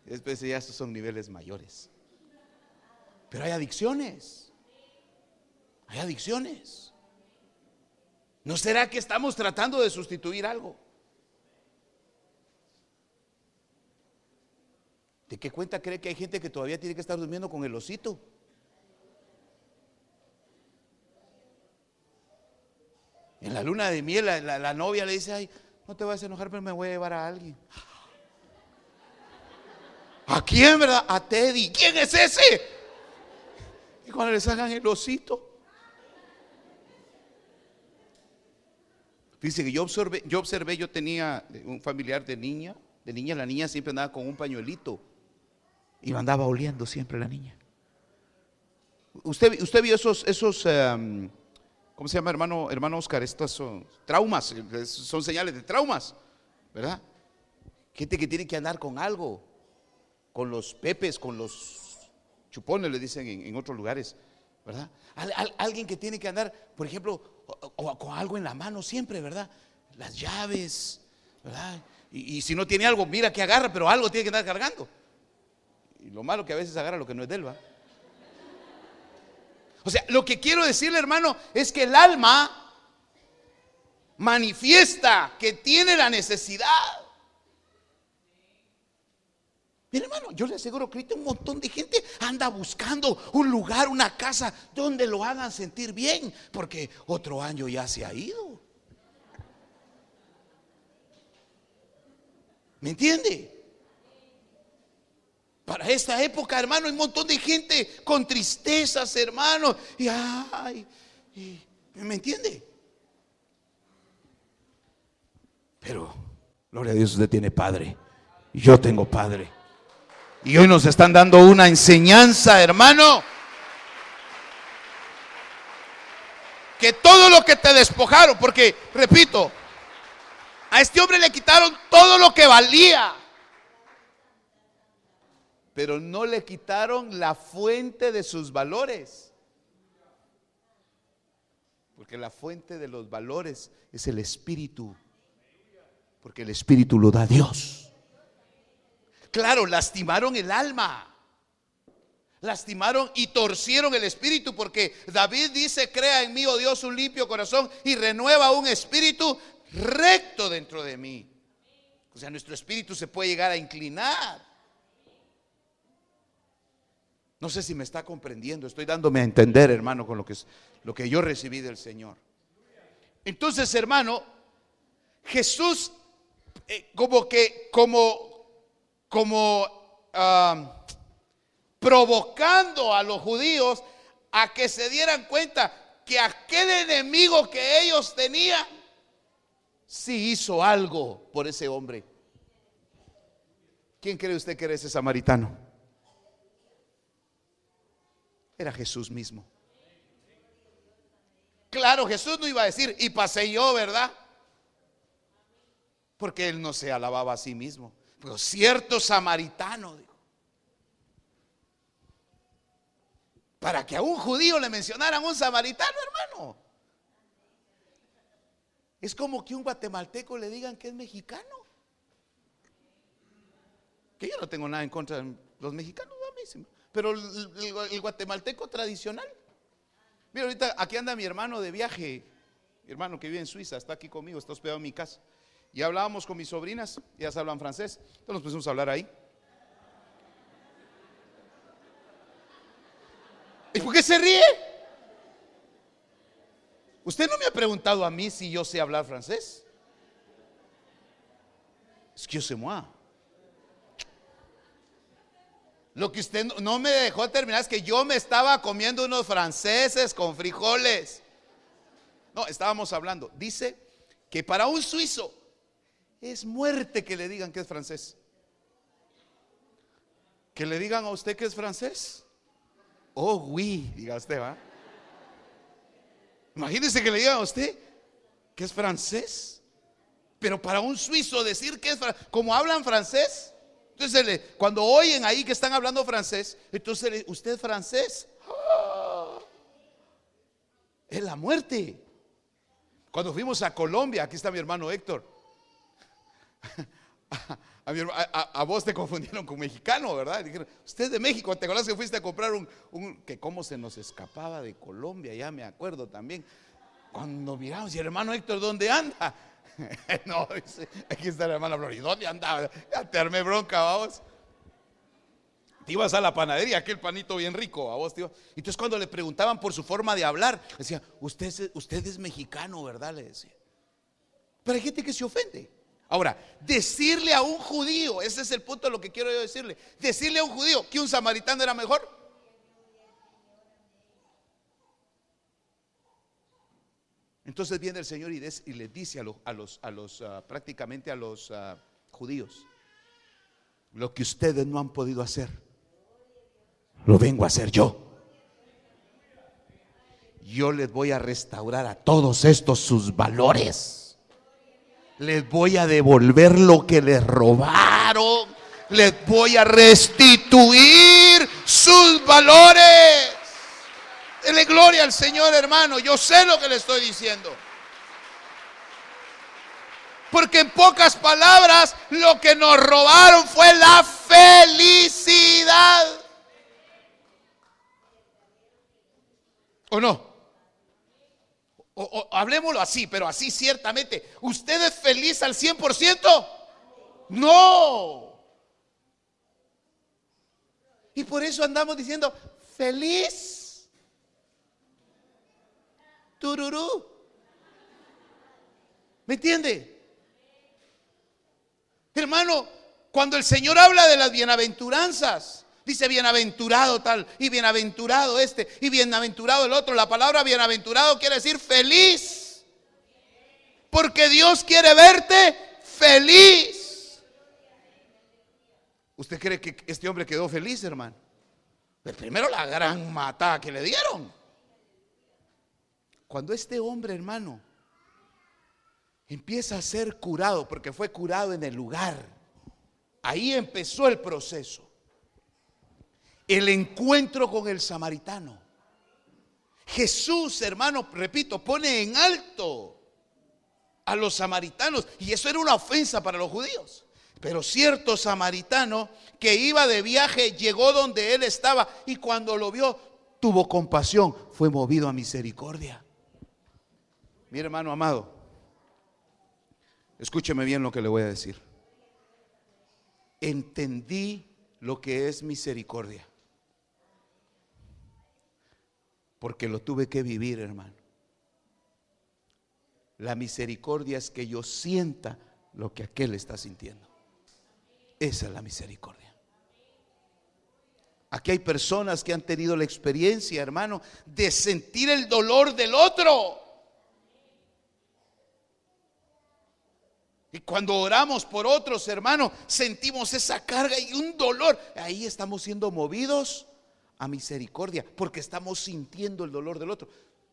A: Después ya estos son niveles mayores. Pero hay adicciones. Hay adicciones. ¿No será que estamos tratando de sustituir algo? ¿De qué cuenta cree que hay gente que todavía tiene que estar durmiendo con el osito? En la luna de miel, la, novia le dice, ay, no te vas a enojar, pero me voy a llevar a alguien. ¿A quién, verdad? A Teddy. ¿Quién es ese? Y cuando les hagan el osito. Dice que yo observé, yo observé, yo tenía un familiar de niña, de niña, la niña siempre andaba con un pañuelito y andaba oliendo siempre la niña. Usted, usted vio esos, esos em, ¿cómo se llama hermano, hermano Oscar? Estas son traumas, son señales de traumas, ¿verdad? Gente que tiene que andar con algo, con los pepes, con los chupones, le dicen en, otros lugares, ¿verdad? alguien que tiene que andar, por ejemplo, con algo en la mano siempre, ¿verdad? Las llaves, ¿verdad? Y, si no tiene algo, mira que agarra, pero algo tiene que andar cargando. Y lo malo que a veces agarra lo que no es de él, ¿va? O sea, lo que quiero decirle, hermano, es que el alma manifiesta que tiene la necesidad. Mira, hermano, yo le aseguro que un montón de gente anda buscando un lugar, una casa donde lo hagan sentir bien, porque otro año ya se ha ido. ¿Me entiende? Para esta época, hermano, hay un montón de gente con tristezas, hermano. Y ay, ¿me entiende? Pero, gloria a Dios, usted tiene padre. Yo tengo padre. Y hoy nos están dando una enseñanza, hermano. Que todo lo que te despojaron, porque, repito, a este hombre le quitaron todo lo que valía. Pero no le quitaron la fuente de sus valores. Porque la fuente de los valores es el Espíritu. Porque el Espíritu lo da Dios. Claro, lastimaron el alma. Lastimaron y torcieron el espíritu porque David dice, crea en mí, oh Dios, un limpio corazón y renueva un espíritu recto dentro de mí. O sea, nuestro espíritu se puede llegar a inclinar. No sé si me está comprendiendo, estoy dándome a entender, hermano, con lo que, es, lo que yo recibí del Señor. Entonces, hermano, Jesús eh, como que, como, como ah, provocando a los judíos a que se dieran cuenta que aquel enemigo que ellos tenían, sí hizo algo por ese hombre. ¿Quién cree usted que era ese samaritano? Era Jesús mismo. Claro, Jesús no iba a decir, y pasé yo, ¿verdad? Porque él no se alababa a sí mismo. Pero cierto samaritano, dijo. Para que a un judío le mencionaran un samaritano, hermano. Es como que un guatemalteco le digan que es mexicano. Que yo no tengo nada en contra de los mexicanos, pero el, guatemalteco tradicional. Mira, ahorita aquí anda mi hermano de viaje, mi hermano que vive en Suiza, está aquí conmigo, está hospedado en mi casa. Y hablábamos con mis sobrinas, ellas hablan francés, entonces nos pusimos a hablar ahí. ¿Y por qué se ríe? Usted no me ha preguntado a mí si yo sé hablar francés. Excusez-moi. Lo que usted no me dejó terminar es que yo me estaba comiendo unos franceses con frijoles. No, estábamos hablando. Dice que para un suizo es muerte que le digan que es francés. Que le digan a usted que es francés. Oh, oui, diga usted, ¿va? Imagínese que le digan a usted que es francés. Pero para un suizo decir que es francés, como hablan francés, entonces cuando oyen ahí que están hablando francés, entonces usted francés. ¡Ah! Es la muerte. Cuando fuimos a Colombia, aquí está mi hermano Héctor. A, vos te confundieron con mexicano, ¿verdad? Dijeron, usted de México, ¿te acuerdas que fuiste a comprar un, que cómo se nos escapaba de Colombia? Ya me acuerdo también. Cuando miramos, y hermano Héctor, ¿dónde anda? no, aquí está el hermano Flor, ¿y dónde andaba? Te armé bronca, vamos. Te ibas a la panadería, aquel panito bien rico, a vos, tío. Entonces cuando le preguntaban por su forma de hablar, decía, usted, usted es mexicano, ¿verdad? Le decía. Pero hay gente que se ofende. Ahora, decirle a un judío, ese es el punto de lo que quiero yo decirle, decirle a un judío que un samaritano era mejor. Entonces viene el Señor y, les dice a los, a los, ah, prácticamente a los ah, judíos, lo que ustedes no han podido hacer, lo vengo a hacer yo. Yo les voy a restaurar a todos estos sus valores les voy a devolver lo que les robaron. Les voy a restituir sus valores. Dele gloria al Señor, hermano. Yo sé lo que le estoy diciendo. Porque en pocas palabras, lo que nos robaron fue la felicidad. ¿O no? o, hablemoslo así, pero así ciertamente, ¿usted es feliz al 100%? No. Y por eso andamos diciendo, feliz. Tururú. ¿Me entiende? Hermano, cuando el Señor habla de las bienaventuranzas, Dice bienaventurado tal y bienaventurado este y bienaventurado el otro. La palabra bienaventurado quiere decir feliz. Porque Dios quiere verte feliz. ¿Usted cree que este hombre quedó feliz, hermano? Pues primero la gran mata que le dieron. Cuando este hombre, hermano, empieza a ser curado, porque fue curado en el lugar, ahí empezó el proceso. El encuentro con el samaritano. Jesús, hermano, repito, pone en alto a los samaritanos. Y eso era una ofensa para los judíos. Pero cierto samaritano que iba de viaje llegó donde él estaba y cuando lo vio tuvo compasión, fue movido a misericordia. Mi hermano amado, escúcheme bien lo que le voy a decir. Entendí lo que es misericordia. Porque lo tuve que vivir, hermano. La misericordia es que yo sienta lo que aquel está sintiendo. Esa es la misericordia. Aquí hay personas que han tenido la experiencia, hermano, de sentir el dolor del otro. Y cuando oramos por otros, hermano, sentimos esa carga y un dolor. Ahí estamos siendo movidos a misericordia, porque estamos sintiendo el dolor del otro.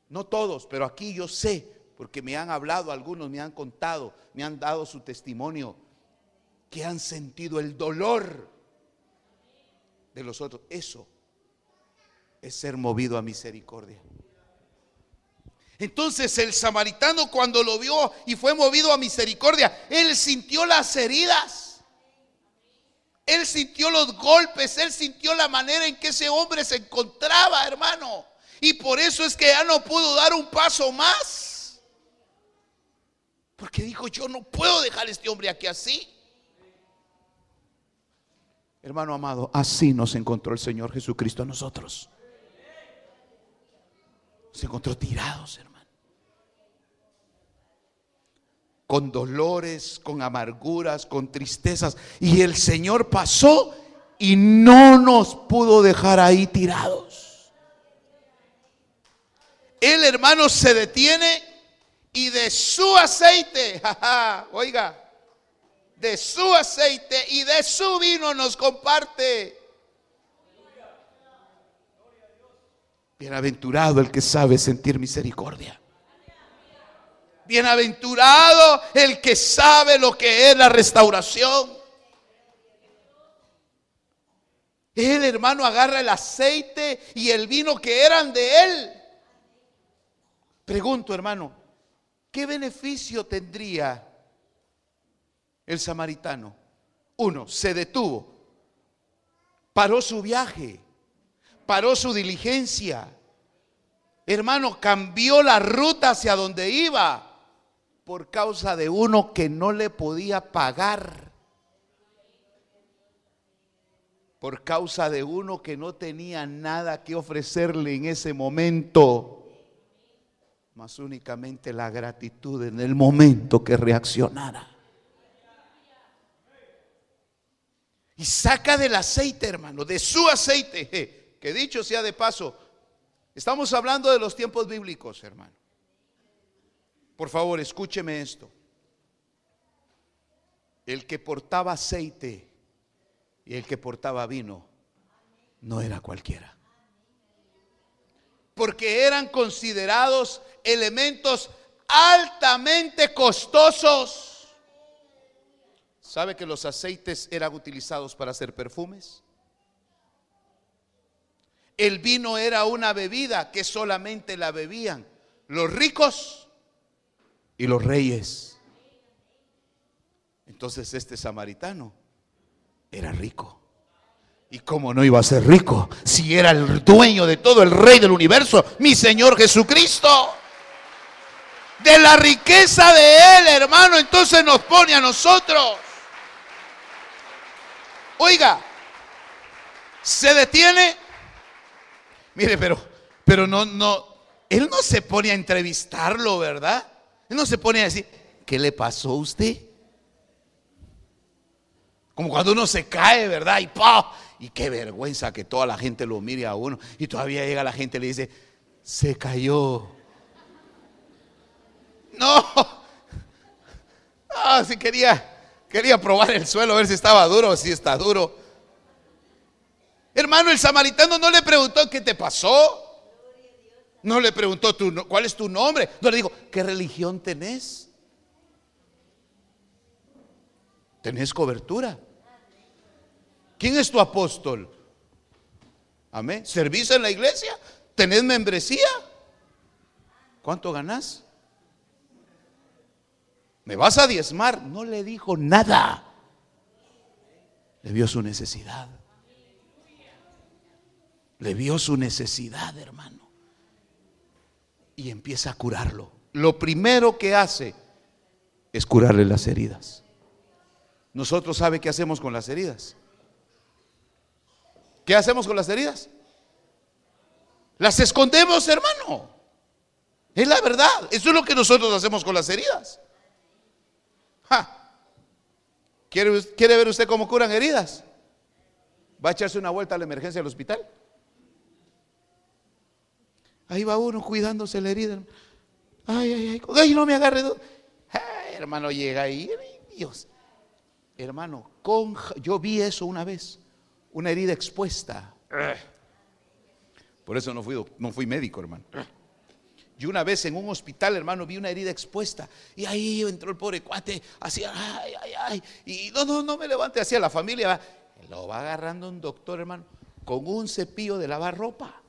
A: No todos, pero aquí yo sé porque me han hablado algunos, me han contado, me han dado su testimonio, que han sentido el dolor de los otros. Eso es ser movido a misericordia. Entonces el samaritano cuando lo vio y fue movido a misericordia, él sintió las heridas. Él sintió los golpes, él sintió la manera en que ese hombre se encontraba, hermano. Y por eso es que ya no pudo dar un paso más. Porque dijo, yo no puedo dejar a este hombre aquí así. Hermano amado, así nos encontró el Señor Jesucristo a nosotros. Se encontró tirados, hermano. Con dolores, con amarguras, con tristezas. Y el Señor pasó y no nos pudo dejar ahí tirados. El hermano se detiene y de su aceite, oiga, de su aceite y de su vino nos comparte. Bienaventurado el que sabe sentir misericordia. Bienaventurado el que sabe lo que es la restauración. El hermano agarra el aceite y el vino que eran de él. Pregunto, hermano, ¿qué beneficio tendría el samaritano? Uno, se detuvo, paró su viaje, paró su diligencia. Hermano, cambió la ruta hacia donde iba por causa de uno que no le podía pagar. Por causa de uno que no tenía nada que ofrecerle en ese momento más únicamente la gratitud en el momento que reaccionara. Y saca del aceite, hermano, de su aceite, que dicho sea de paso, estamos hablando de los tiempos bíblicos, hermano. Por favor, escúcheme esto. El que portaba aceite y el que portaba vino no era cualquiera porque eran considerados elementos altamente costosos. ¿Sabe que los aceites eran utilizados para hacer perfumes? El vino era una bebida que solamente la bebían los ricos y los reyes. Entonces este samaritano era rico. ¿Y cómo no iba a ser rico si era el dueño de todo el rey del universo, mi Señor Jesucristo? De la riqueza de Él, hermano, entonces nos pone a nosotros. Oiga, se detiene. Mire, pero, pero no, no, Él no se pone a entrevistarlo, ¿verdad? Él no se pone a decir, ¿qué le pasó a usted? Como cuando uno se cae, ¿verdad? Y ¡pah! Y qué vergüenza que toda la gente lo mire a uno. Y todavía llega la gente y le dice, se cayó. No. Ah, si quería, quería probar el suelo, a ver si estaba duro o si está duro. Hermano, el samaritano no le preguntó qué te pasó. No le preguntó cuál es tu nombre. No le dijo, ¿qué religión tenés? ¿Tenés cobertura? ¿Quién es tu apóstol? Amén. ¿Servís en la iglesia? ¿Tenés membresía? ¿Cuánto ganás? ¿Me vas a diezmar? No le dijo nada. Le vio su necesidad. Le vio su necesidad, hermano. Y empieza a curarlo. Lo primero que hace es curarle las heridas. Nosotros sabe qué hacemos con las heridas. ¿Qué hacemos con las heridas? Las escondemos, hermano. Es la verdad. Eso es lo que nosotros hacemos con las heridas. ¿Quiere, ¿Quiere ver usted cómo curan heridas? Va a echarse una vuelta a la emergencia del hospital. Ahí va uno cuidándose la herida. Ay, ay, ay. Ay, no me agarre. Hermano, llega ahí. Dios. Hermano, con, yo vi eso una vez. Una herida expuesta. Por eso no fui, médico, hermano. Yo una vez en un hospital, hermano, vi una herida expuesta. Y ahí entró el pobre cuate, hacía, ay, ay, ay. Y no, no, no me levante, hacia la familia. Lo va agarrando un doctor, hermano, con un cepillo de lavar ropa.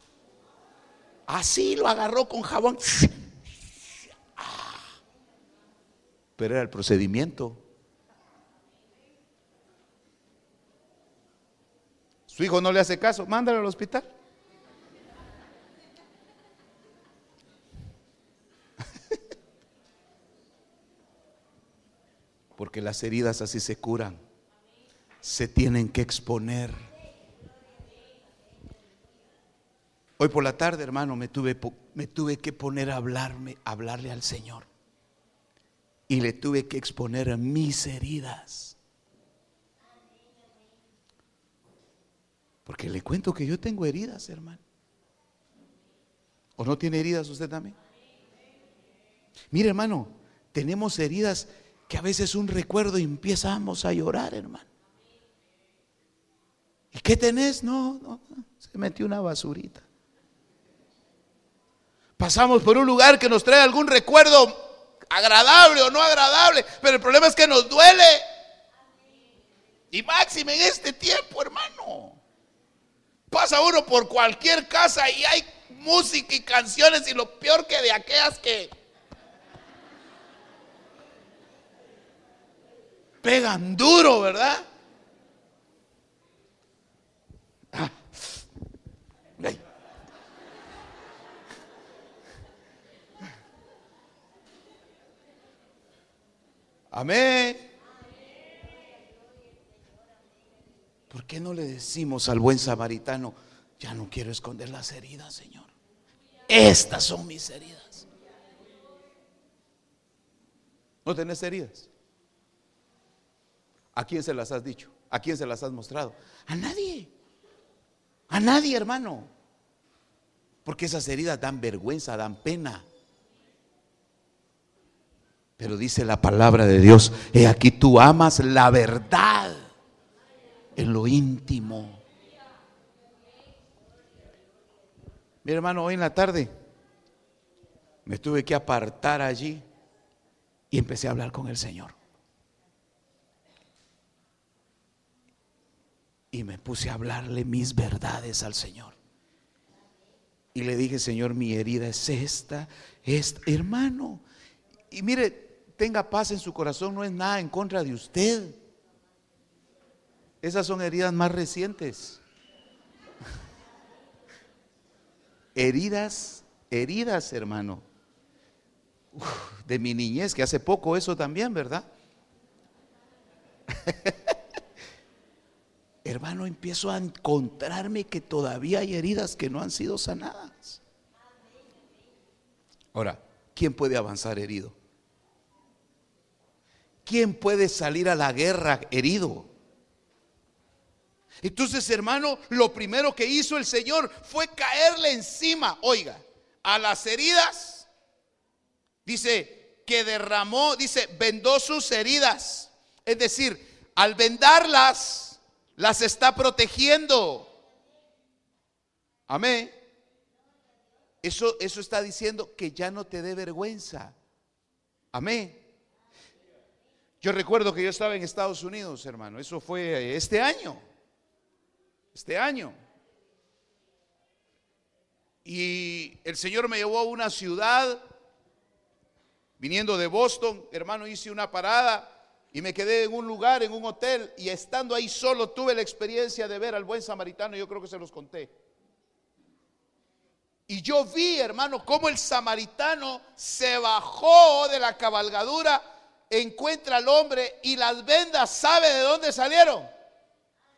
A: Así lo agarró con jabón. Pero era el procedimiento. Su hijo no le hace caso, mándalo al hospital. Porque las heridas así se curan. Se tienen que exponer. Hoy por la tarde, hermano, me tuve, me tuve que poner a hablarme, hablarle al Señor. Y le tuve que exponer mis heridas. Porque le cuento que yo tengo heridas, hermano. ¿O no tiene heridas usted también? Mire, hermano, tenemos heridas que a veces un recuerdo y empezamos a llorar, hermano. ¿Y qué tenés? No, no, se metió una basurita. Pasamos por un lugar que nos trae algún recuerdo agradable o no agradable, pero el problema es que nos duele. Y máxime en este tiempo, hermano. Pasa uno por cualquier casa y hay música y canciones y lo peor que de aquellas que pegan duro, ¿verdad? Ah. Amén. ¿Por qué no le decimos al buen samaritano, ya no quiero esconder las heridas, Señor? Estas son mis heridas. ¿No tenés heridas? ¿A quién se las has dicho? ¿A quién se las has mostrado? A nadie. A nadie, hermano. Porque esas heridas dan vergüenza, dan pena. Pero dice la palabra de Dios, he aquí tú amas la verdad en lo íntimo. Mi hermano, hoy en la tarde me tuve que apartar allí y empecé a hablar con el Señor. Y me puse a hablarle mis verdades al Señor. Y le dije, Señor, mi herida es esta, esta. Hermano, y mire, tenga paz en su corazón no es nada en contra de usted. Esas son heridas más recientes. heridas, heridas, hermano. de mi niñez, que hace poco eso también, ¿verdad? hermano, empiezo a encontrarme que todavía hay heridas que no han sido sanadas. Ahora, ¿quién puede avanzar herido? ¿Quién puede salir a la guerra herido? Entonces, hermano, lo primero que hizo el Señor fue caerle encima, oiga, a las heridas. Dice que derramó, dice, vendó sus heridas. Es decir, al vendarlas, las está protegiendo. Amén. Eso, eso está diciendo que ya no te dé vergüenza. Amén. Yo recuerdo que yo estaba en Estados Unidos, hermano. Eso fue este año. Este año. Y el Señor me llevó a una ciudad, viniendo de Boston, hermano, hice una parada y me quedé en un lugar, en un hotel, y estando ahí solo tuve la experiencia de ver al buen samaritano, yo creo que se los conté. Y yo vi, hermano, cómo el samaritano se bajó de la cabalgadura, encuentra al hombre y las vendas, ¿sabe de dónde salieron?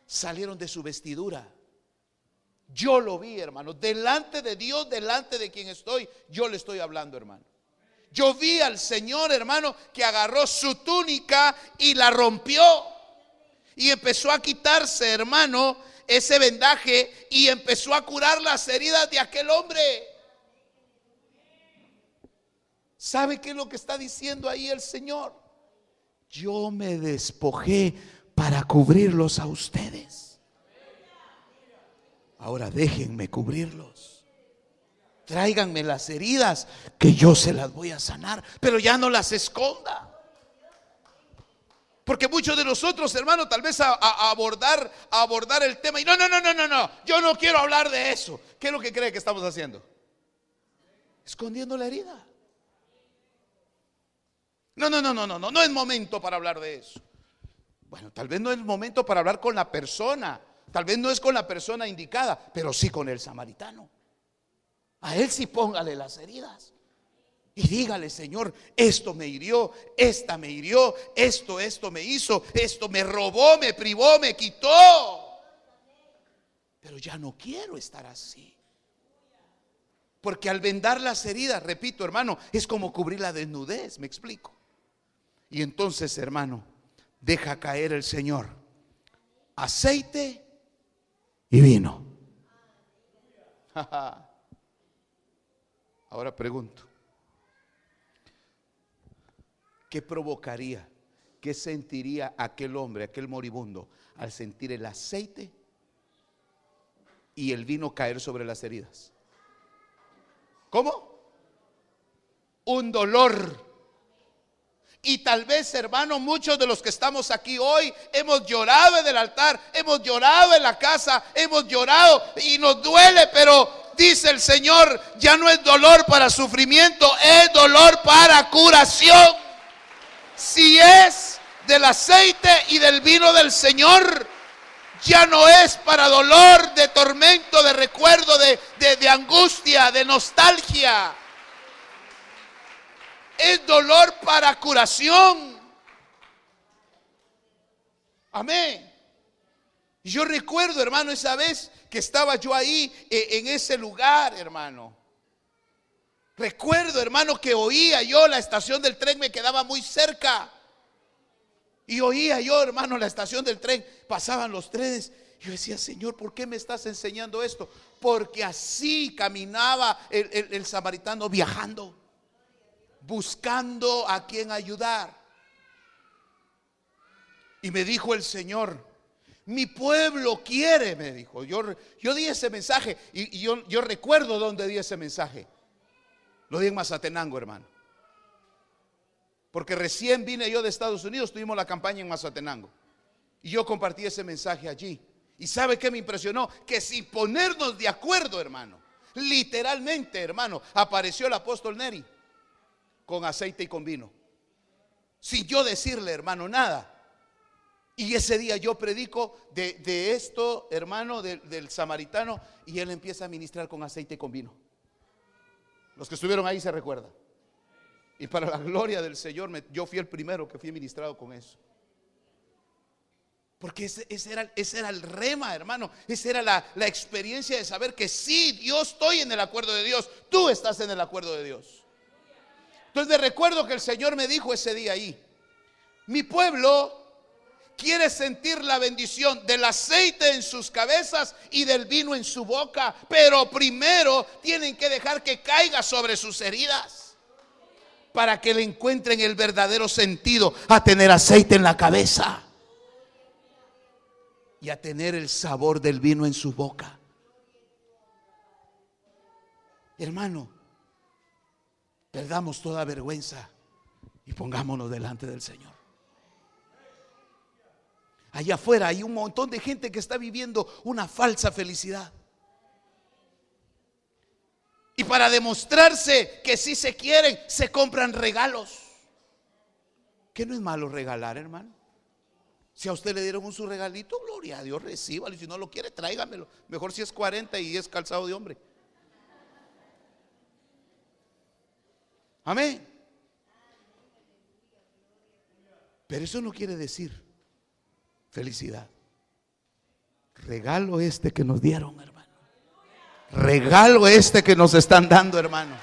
A: Salieron de su vestidura. Yo lo vi, hermano, delante de Dios, delante de quien estoy, yo le estoy hablando, hermano. Yo vi al Señor, hermano, que agarró su túnica y la rompió. Y empezó a quitarse, hermano, ese vendaje y empezó a curar las heridas de aquel hombre. ¿Sabe qué es lo que está diciendo ahí el Señor? Yo me despojé para cubrirlos a ustedes. Ahora déjenme cubrirlos. Tráiganme las heridas que yo se las voy a sanar, pero ya no las esconda. Porque muchos de nosotros, hermano, tal vez a, abordar, abordar el tema y no, no, no, no, no, no, yo no quiero hablar de eso. ¿Qué es lo que cree que estamos haciendo? Escondiendo la herida. No, no, no, no, no, no, no es momento para hablar de eso. Bueno, tal vez no es momento para hablar con la persona, tal vez no es con la persona indicada, pero sí con el samaritano. A él sí póngale las heridas. Y dígale, Señor, esto me hirió, esta me hirió, esto, esto me hizo, esto me robó, me privó, me quitó. Pero ya no quiero estar así. Porque al vendar las heridas, repito, hermano, es como cubrir la desnudez, me explico. Y entonces, hermano, deja caer el Señor aceite y vino. Ahora pregunto, ¿Qué provocaría? ¿Qué sentiría aquel hombre, aquel moribundo, al sentir el aceite y el vino caer sobre las heridas? ¿Cómo? Un dolor. Y tal vez, hermano, muchos de los que estamos aquí hoy hemos llorado en el altar, hemos llorado en la casa, hemos llorado y nos duele, pero dice el Señor, ya no es dolor para sufrimiento, es dolor para curación si es del aceite y del vino del Señor, ya no es para dolor, de tormento, de recuerdo, de, de, angustia, de nostalgia. Es dolor para curación. Amén. Yo recuerdo, hermano, esa vez que estaba yo ahí eh, en ese lugar, hermano. Recuerdo, hermano, que oía yo la estación del tren, me quedaba muy cerca. Y oía yo, hermano, la estación del tren, pasaban los trenes. Yo decía, Señor, ¿por qué me estás enseñando esto? Porque así caminaba el, el samaritano viajando, buscando a quien ayudar. Y me dijo el Señor, mi pueblo quiere, me dijo. Yo, yo di ese mensaje y, yo, yo recuerdo dónde di ese mensaje. Lo di en Mazatenango, hermano. Porque recién vine yo de Estados Unidos, tuvimos la campaña en Mazatenango. Y yo compartí ese mensaje allí. ¿Y sabe qué me impresionó? Que sin ponernos de acuerdo, hermano, literalmente, hermano, apareció el apóstol Neri con aceite y con vino. Sin yo decirle, hermano, nada. Y ese día yo predico de, esto, hermano, del samaritano, y él empieza a ministrar con aceite y con vino. Los que estuvieron ahí se recuerdan. Y para la gloria del Señor, yo fui el primero que fui ministrado con eso. Porque ese, era, ese era, el rema, hermano. Esa era la, la, experiencia de saber que sí, yo estoy en el acuerdo de Dios. Tú estás en el acuerdo de Dios. Entonces recuerdo que el Señor me dijo ese día ahí, mi pueblo quiere sentir la bendición del aceite en sus cabezas y del vino en su boca, pero primero tienen que dejar que caiga sobre sus heridas para que le encuentren el verdadero sentido a tener aceite en la cabeza y a tener el sabor del vino en su boca. Hermano, perdamos toda vergüenza y pongámonos delante del Señor. Allá afuera hay un montón de gente que está viviendo una falsa felicidad. Y para demostrarse que sí se quieren, se compran regalos. Que no es malo regalar, hermano. Si a usted le dieron un su regalito, gloria a Dios, recíbalo. Y si no lo quiere, tráigamelo. Mejor si es 40 y es calzado de hombre. Amén. Pero eso no quiere decir felicidad. Regalo este que nos dieron, hermano. Regalo este que nos están dando, hermano.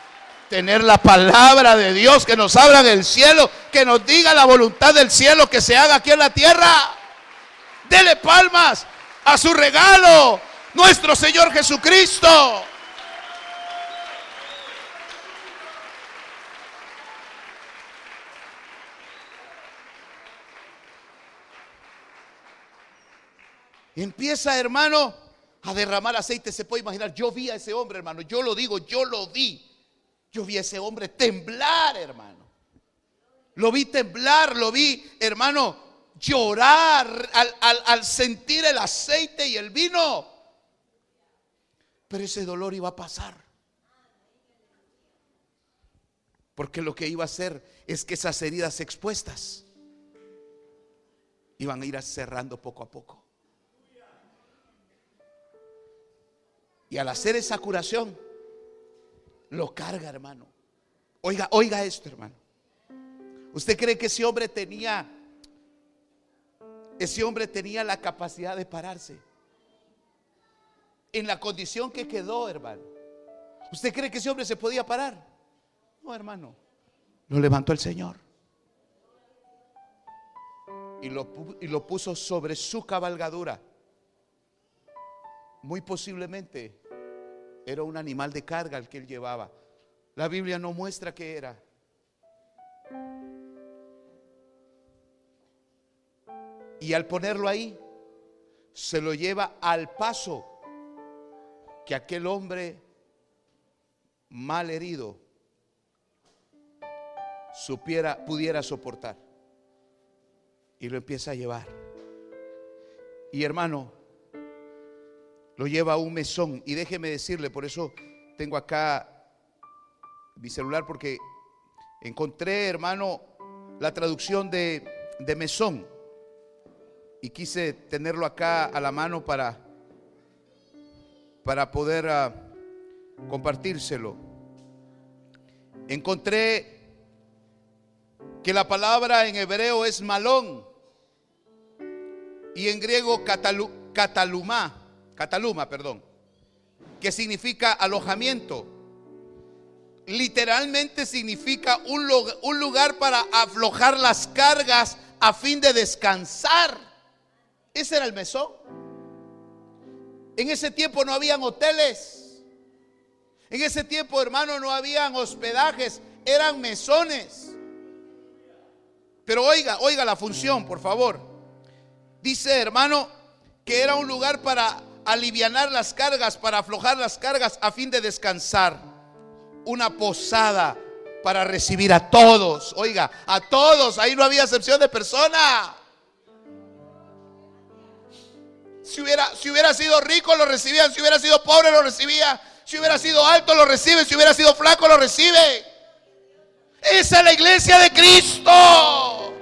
A: Tener la palabra de Dios que nos habla en el cielo, que nos diga la voluntad del cielo que se haga aquí en la tierra. Dele palmas a su regalo, nuestro Señor Jesucristo. Empieza, hermano, a derramar aceite. Se puede imaginar, yo vi a ese hombre, hermano. Yo lo digo, yo lo vi. Yo vi a ese hombre temblar, hermano. Lo vi temblar, lo vi, hermano, llorar al, sentir el aceite y el vino. Pero ese dolor iba a pasar. Porque lo que iba a hacer es que esas heridas expuestas iban a ir cerrando poco a poco. Y al hacer esa curación, lo carga, hermano. Oiga, oiga esto, hermano. ¿Usted cree que ese hombre tenía, ese hombre tenía la capacidad de pararse? En la condición que quedó, hermano. ¿Usted cree que ese hombre se podía parar? No, hermano. Lo levantó el Señor. Y lo, y lo puso sobre su cabalgadura muy posiblemente era un animal de carga el que él llevaba. La Biblia no muestra qué era. Y al ponerlo ahí, se lo lleva al paso que aquel hombre mal herido supiera, pudiera soportar. Y lo empieza a llevar. Y hermano, lo lleva a un mesón. Y déjeme decirle, por eso tengo acá mi celular, porque encontré, hermano, la traducción de, de mesón. Y quise tenerlo acá a la mano para, para poder ah, compartírselo. Encontré que la palabra en hebreo es malón y en griego catalumá Cataluma, perdón, que significa alojamiento. Literalmente significa un, un lugar para aflojar las cargas a fin de descansar. Ese era el mesón. En ese tiempo no habían hoteles. En ese tiempo, hermano, no habían hospedajes, eran mesones. Pero oiga, oiga la función, por favor. Dice, hermano, que era un lugar para alivianar las cargas, para aflojar las cargas a fin de descansar. Una posada para recibir a todos. Oiga, a todos. Ahí no había excepción de persona. Si hubiera, si hubiera sido rico, lo recibían. Si hubiera sido pobre, lo recibía. Si hubiera sido alto, lo recibe. Si hubiera sido flaco, lo recibe. Esa es la iglesia de Cristo.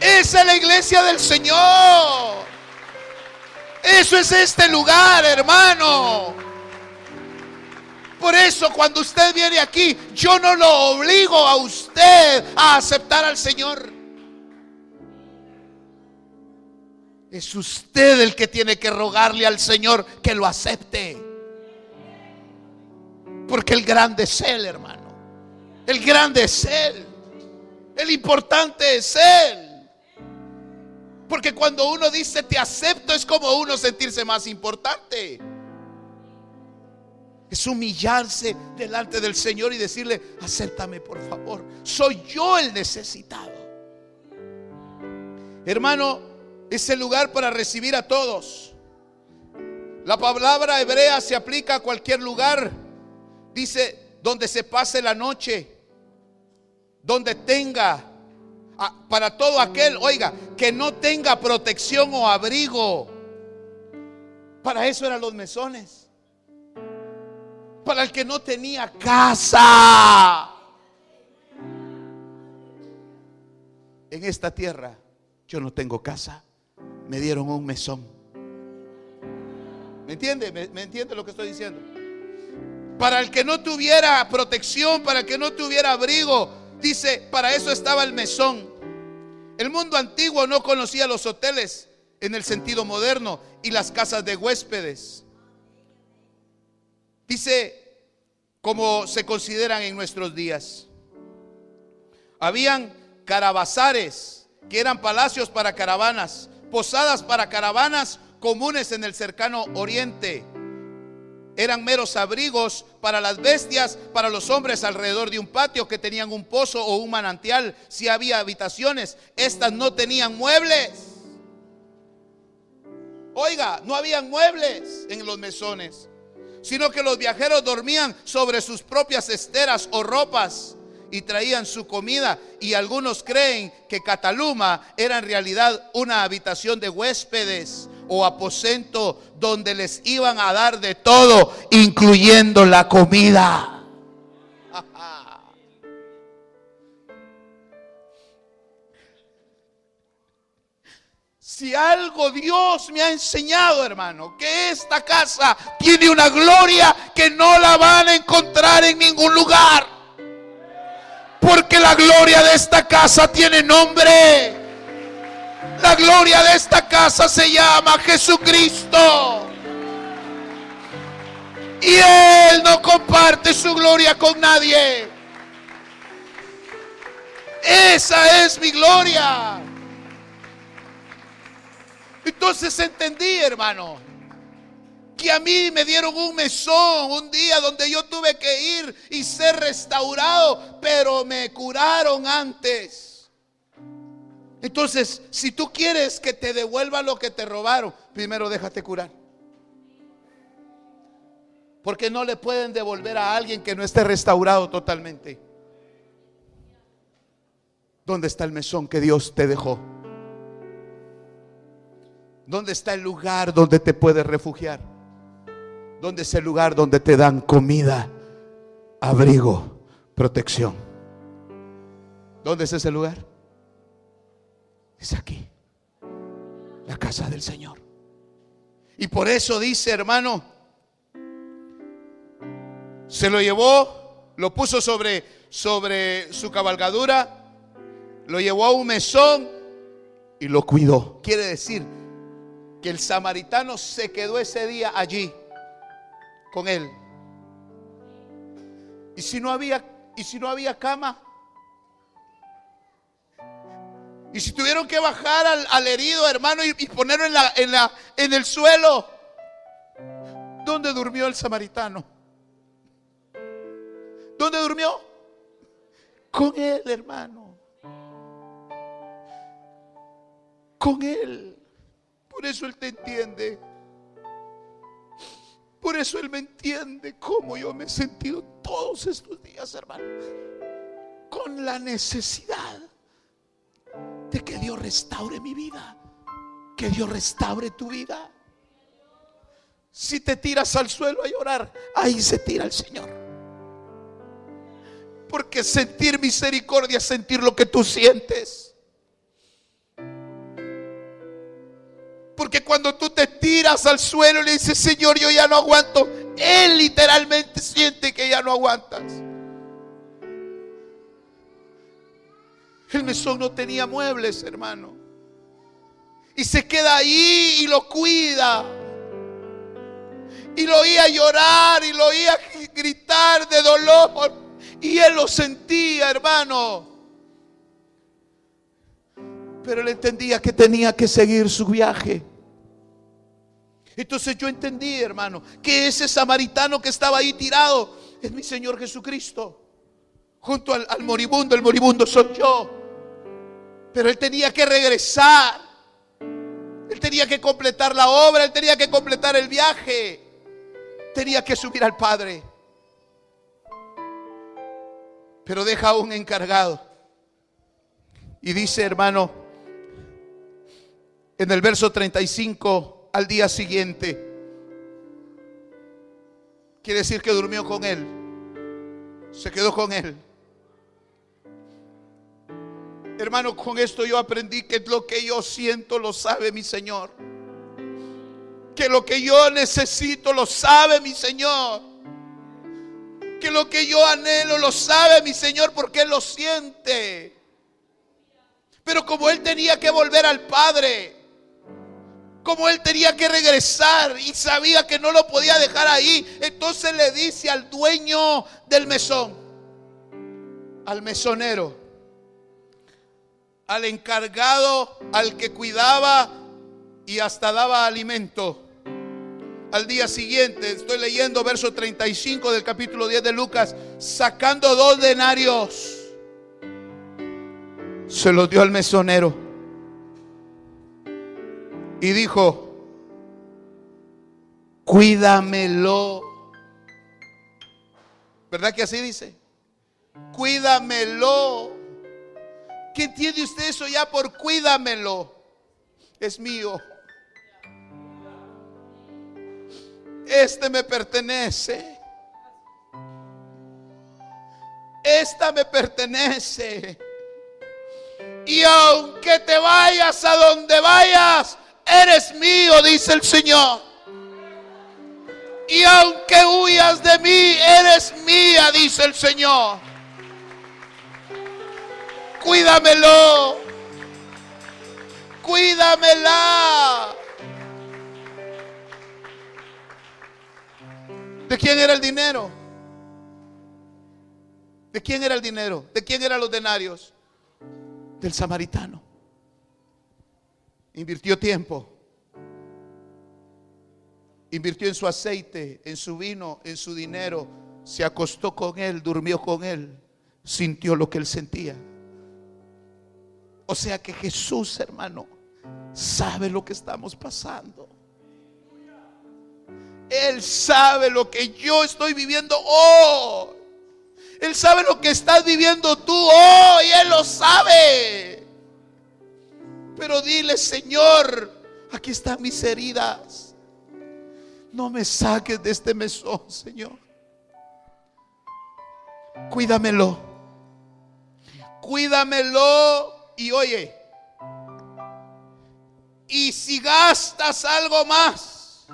A: Esa es la iglesia del Señor. Eso es este lugar, hermano. Por eso cuando usted viene aquí, yo no lo obligo a usted a aceptar al Señor. Es usted el que tiene que rogarle al Señor que lo acepte. Porque el grande es Él, hermano. El grande es Él. El importante es Él. Porque cuando uno dice te acepto es como uno sentirse más importante. Es humillarse delante del Señor y decirle, acéptame por favor. Soy yo el necesitado. Hermano, es el lugar para recibir a todos. La palabra hebrea se aplica a cualquier lugar. Dice, donde se pase la noche, donde tenga para todo aquel, oiga, que no tenga protección o abrigo. Para eso eran los mesones. Para el que no tenía casa. En esta tierra yo no tengo casa. Me dieron un mesón. ¿Me entiende? ¿Me, me entiende lo que estoy diciendo? Para el que no tuviera protección, para el que no tuviera abrigo, dice, para eso estaba el mesón. El mundo antiguo no conocía los hoteles en el sentido moderno y las casas de huéspedes. Dice, como se consideran en nuestros días. Habían carabazares, que eran palacios para caravanas, posadas para caravanas comunes en el cercano oriente eran meros abrigos para las bestias, para los hombres alrededor de un patio que tenían un pozo o un manantial. Si había habitaciones, estas no tenían muebles. Oiga, no habían muebles en los mesones, sino que los viajeros dormían sobre sus propias esteras o ropas y traían su comida. Y algunos creen que Cataluma era en realidad una habitación de huéspedes o aposento donde les iban a dar de todo, incluyendo la comida. Si algo Dios me ha enseñado, hermano, que esta casa tiene una gloria que no la van a encontrar en ningún lugar. Porque la gloria de esta casa tiene nombre. La gloria de esta casa se llama Jesucristo. Y Él no comparte su gloria con nadie. Esa es mi gloria. Entonces entendí, hermano, que a mí me dieron un mesón un día donde yo tuve que ir y ser restaurado, pero me curaron antes. Entonces, si tú quieres que te devuelvan lo que te robaron, primero déjate curar. Porque no le pueden devolver a alguien que no esté restaurado totalmente. ¿Dónde está el mesón que Dios te dejó? ¿Dónde está el lugar donde te puedes refugiar? ¿Dónde es el lugar donde te dan comida, abrigo, protección? ¿Dónde es ese lugar? Es aquí, la casa del Señor. Y por eso dice, hermano, se lo llevó, lo puso sobre, sobre su cabalgadura, lo llevó a un mesón y lo cuidó. Quiere decir que el samaritano se quedó ese día allí con él. Y si no había, y si no había cama, Y si tuvieron que bajar al, herido, hermano, y, ponerlo en, en el suelo, ¿dónde durmió el samaritano? ¿Dónde durmió? Con él, hermano. Con él. Por eso él te entiende. Por eso él me entiende cómo yo me he sentido todos estos días, hermano. Con la necesidad que Dios restaure mi vida. Que Dios restaure tu vida. Si te tiras al suelo a llorar, ahí se tira el Señor. Porque sentir misericordia es sentir lo que tú sientes. Porque cuando tú te tiras al suelo y le dices, Señor, yo ya no aguanto, Él literalmente siente que ya no aguantas. El mesón no tenía muebles, hermano. Y se queda ahí y lo cuida. Y lo oía llorar y lo oía gritar de dolor. Y él lo sentía, hermano. Pero él entendía que tenía que seguir su viaje. Entonces yo entendí, hermano, que ese samaritano que estaba ahí tirado es mi Señor Jesucristo. Junto al, al moribundo, el moribundo soy yo. Pero él tenía que regresar. Él tenía que completar la obra, él tenía que completar el viaje. Tenía que subir al Padre. Pero deja un encargado. Y dice, hermano, en el verso 35 al día siguiente, quiere decir que durmió con él, se quedó con él. Hermano, con esto yo aprendí que lo que yo siento lo sabe mi Señor. Que lo que yo necesito lo sabe mi Señor. Que lo que yo anhelo lo sabe mi Señor porque Él lo siente. Pero como Él tenía que volver al Padre, como Él tenía que regresar y sabía que no lo podía dejar ahí, entonces le dice al dueño del mesón, al mesonero, al encargado, al que cuidaba y hasta daba alimento. Al día siguiente, estoy leyendo verso 35 del capítulo 10 de Lucas, sacando dos denarios, se los dio al mesonero y dijo, cuídamelo. ¿Verdad que así dice? Cuídamelo. ¿Qué entiende usted eso ya por cuídamelo? Es mío. Este me pertenece. Esta me pertenece. Y aunque te vayas a donde vayas, eres mío, dice el Señor. Y aunque huyas de mí, eres mía, dice el Señor. Cuídamelo. Cuídamela. ¿De quién era el dinero? ¿De quién era el dinero? ¿De quién eran los denarios? Del samaritano. Invirtió tiempo. Invirtió en su aceite, en su vino, en su dinero. Se acostó con él, durmió con él. Sintió lo que él sentía. O sea que Jesús, hermano, sabe lo que estamos pasando. Él sabe lo que yo estoy viviendo hoy. Él sabe lo que estás viviendo tú hoy. Él lo sabe. Pero dile, Señor, aquí están mis heridas. No me saques de este mesón, Señor. Cuídamelo. Cuídamelo. Y oye, y si gastas algo más,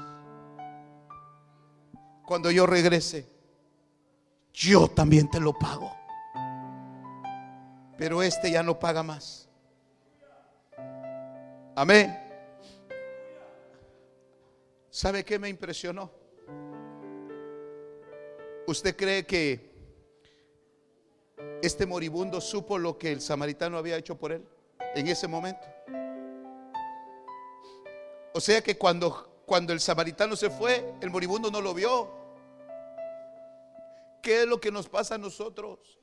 A: cuando yo regrese, yo también te lo pago. Pero este ya no paga más. Amén. ¿Sabe qué me impresionó? ¿Usted cree que este moribundo supo lo que el samaritano había hecho por él en ese momento? O sea que cuando, cuando el samaritano se fue, el moribundo no lo vio. ¿Qué es lo que nos pasa a nosotros?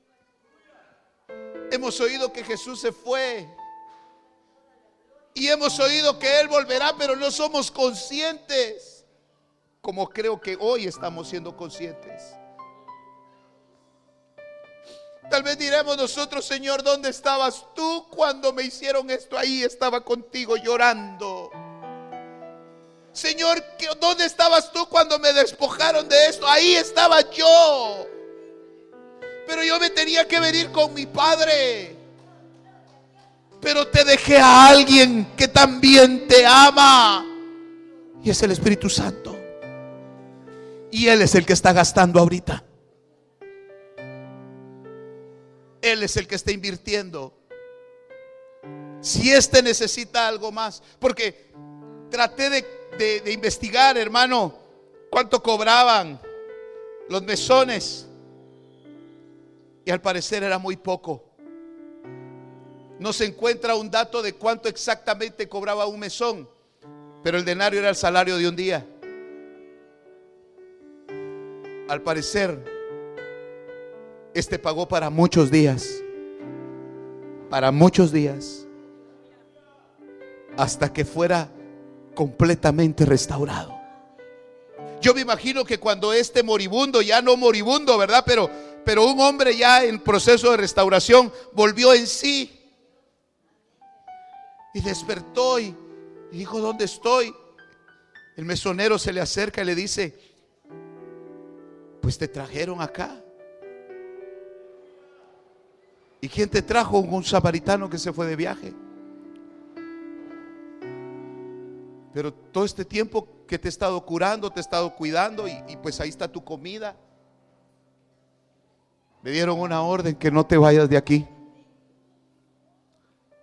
A: Hemos oído que Jesús se fue. Y hemos oído que Él volverá, pero no somos conscientes. Como creo que hoy estamos siendo conscientes. Tal vez diremos nosotros, Señor, ¿dónde estabas tú cuando me hicieron esto? Ahí estaba contigo llorando. Señor, ¿dónde estabas tú cuando me despojaron de esto? Ahí estaba yo. Pero yo me tenía que venir con mi padre. Pero te dejé a alguien que también te ama. Y es el Espíritu Santo. Y Él es el que está gastando ahorita. Él es el que está invirtiendo. Si éste necesita algo más. Porque traté de, de investigar, hermano, cuánto cobraban los mesones. Y al parecer era muy poco. No se encuentra un dato de cuánto exactamente cobraba un mesón, pero el denario era el salario de un día. Al parecer, este pagó para muchos días, para muchos días, hasta que fuera completamente restaurado. Yo me imagino que cuando este moribundo, ya no moribundo, ¿verdad? Pero, pero un hombre ya en proceso de restauración volvió en sí y despertó y, dijo, ¿dónde estoy? El mesonero se le acerca y le dice, pues te trajeron acá. ¿Y quién te trajo? Un samaritano que se fue de viaje. Pero todo este tiempo que te he estado curando, te he estado cuidando y, y, pues ahí está tu comida. Me dieron una orden que no te vayas de aquí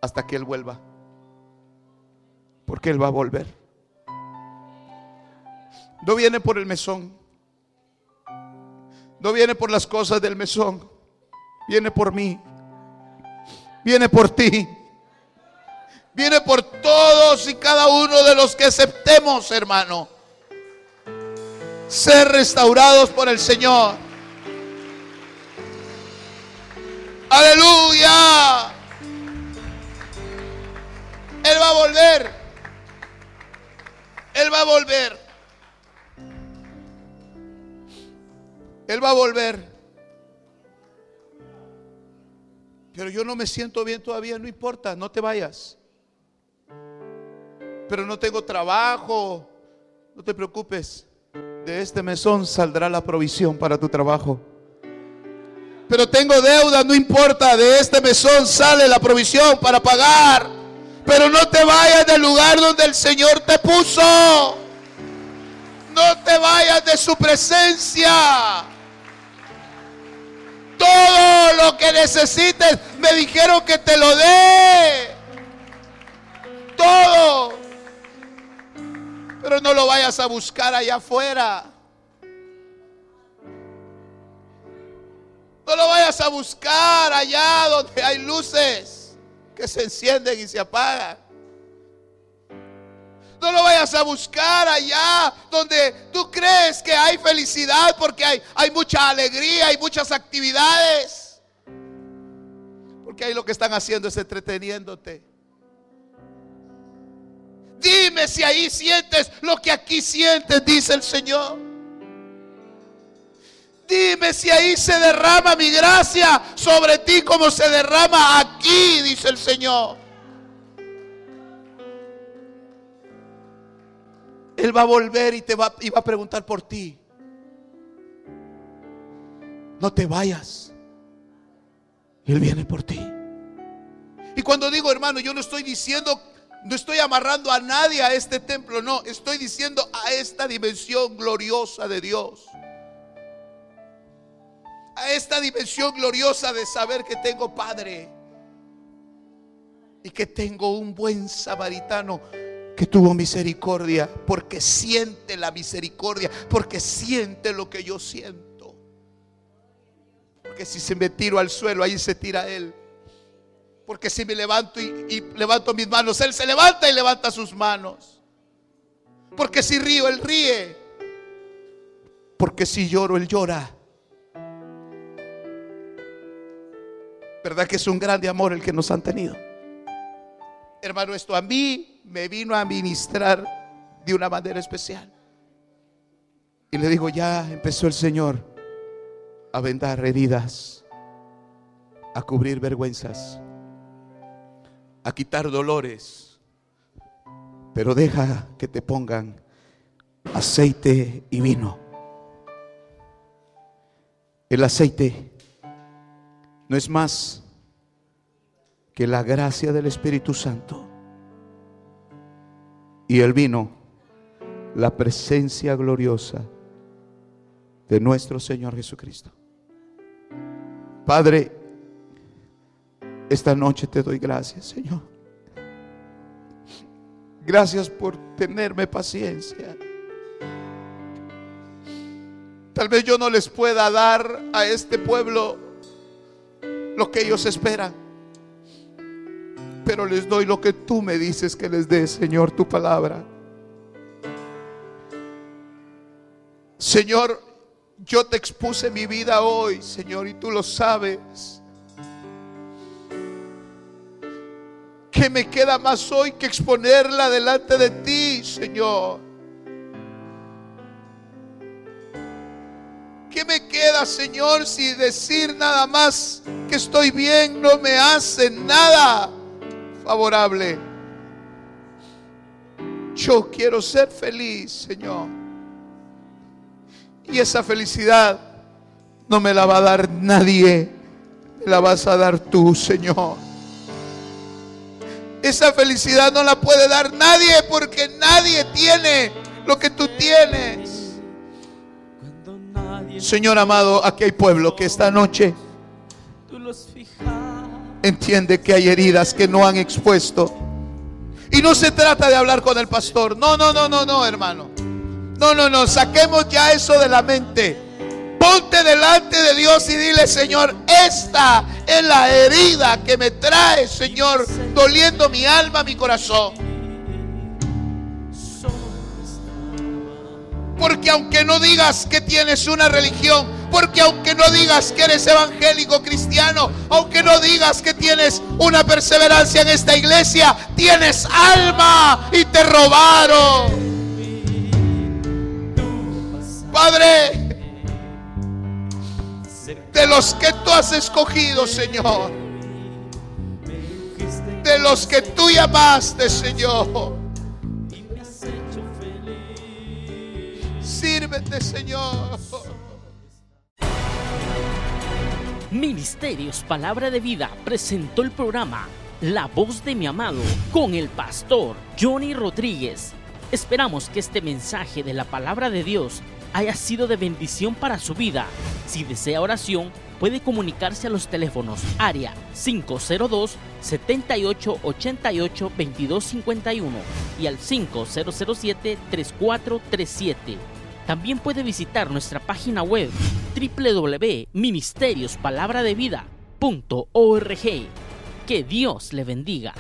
A: hasta que Él vuelva. Porque Él va a volver. No viene por el mesón. No viene por las cosas del mesón. Viene por mí. Viene por ti. Viene por todos y cada uno de los que aceptemos, hermano. Ser restaurados por el Señor. Aleluya. Él va a volver. Él va a volver. Él va a volver. Pero yo no me siento bien todavía, no importa, no te vayas. Pero no tengo trabajo, no te preocupes. De este mesón saldrá la provisión para tu trabajo. Pero tengo deuda, no importa, de este mesón sale la provisión para pagar. Pero no te vayas del lugar donde el Señor te puso. No te vayas de su presencia. Todo lo que necesites, me dijeron que te lo dé. Todo. Pero no lo vayas a buscar allá afuera. No lo vayas a buscar allá donde hay luces que se encienden y se apagan. No lo vayas a buscar allá donde tú crees que hay felicidad porque hay, hay mucha alegría, hay muchas actividades. Porque ahí lo que están haciendo es entreteniéndote. Dime si ahí sientes lo que aquí sientes, dice el Señor. Dime si ahí se derrama mi gracia sobre ti como se derrama aquí, dice el Señor. Él va a volver y te va, y va a preguntar por ti. No te vayas. Él viene por ti. Y cuando digo hermano, yo no estoy diciendo, no estoy amarrando a nadie a este templo, no, estoy diciendo a esta dimensión gloriosa de Dios. A esta dimensión gloriosa de saber que tengo Padre y que tengo un buen samaritano que tuvo misericordia, porque siente la misericordia, porque siente lo que yo siento. Porque si se me tiro al suelo, ahí se tira Él. Porque si me levanto y, levanto mis manos, Él se levanta y levanta sus manos. Porque si río, Él ríe. Porque si lloro, Él llora. ¿Verdad que es un grande amor el que nos han tenido? Hermano, esto a mí me vino a ministrar de una manera especial. Y le digo, ya empezó el Señor a vendar heridas, a cubrir vergüenzas, a quitar dolores. Pero deja que te pongan aceite y vino. El aceite no es más que la gracia del Espíritu Santo y el vino, la presencia gloriosa de nuestro Señor Jesucristo. Padre, esta noche te doy gracias, Señor. Gracias por tenerme paciencia. Tal vez yo no les pueda dar a este pueblo lo que ellos esperan. Pero les doy lo que tú me dices que les dé, Señor, tu palabra. Señor, yo te expuse mi vida hoy, Señor, y tú lo sabes. ¿Qué me queda más hoy que exponerla delante de ti, Señor? ¿Qué me queda, Señor, si decir nada más que estoy bien no me hace nada favorable? Yo quiero ser feliz, Señor. Y esa felicidad no me la va a dar nadie, me la vas a dar tú, Señor. Esa felicidad no la puede dar nadie porque nadie tiene lo que tú tienes. Señor amado, aquí hay pueblo que esta noche entiende que hay heridas que no han expuesto. Y no se trata de hablar con el pastor. No, no, no, no, no, hermano. No, no, no. Saquemos ya eso de la mente. Ponte delante de Dios y dile, Señor, esta es la herida que me trae, Señor, doliendo mi alma, mi corazón. Porque aunque no digas que tienes una religión, porque aunque no digas que eres evangélico cristiano, aunque no digas que tienes una perseverancia en esta iglesia, tienes alma y te robaron. Padre, de los que tú has escogido, Señor, de los que tú llamaste, Señor Sírvete, Señor.
B: Ministerios Palabra de Vida presentó el programa La voz de mi amado con el pastor Johnny Rodríguez. Esperamos que este mensaje de la palabra de Dios haya sido de bendición para su vida. Si desea oración, puede comunicarse a los teléfonos área 502 7888 2251 y al 5007 3437. También puede visitar nuestra página web www.ministeriosPalabraDeVida.org. Que Dios le bendiga.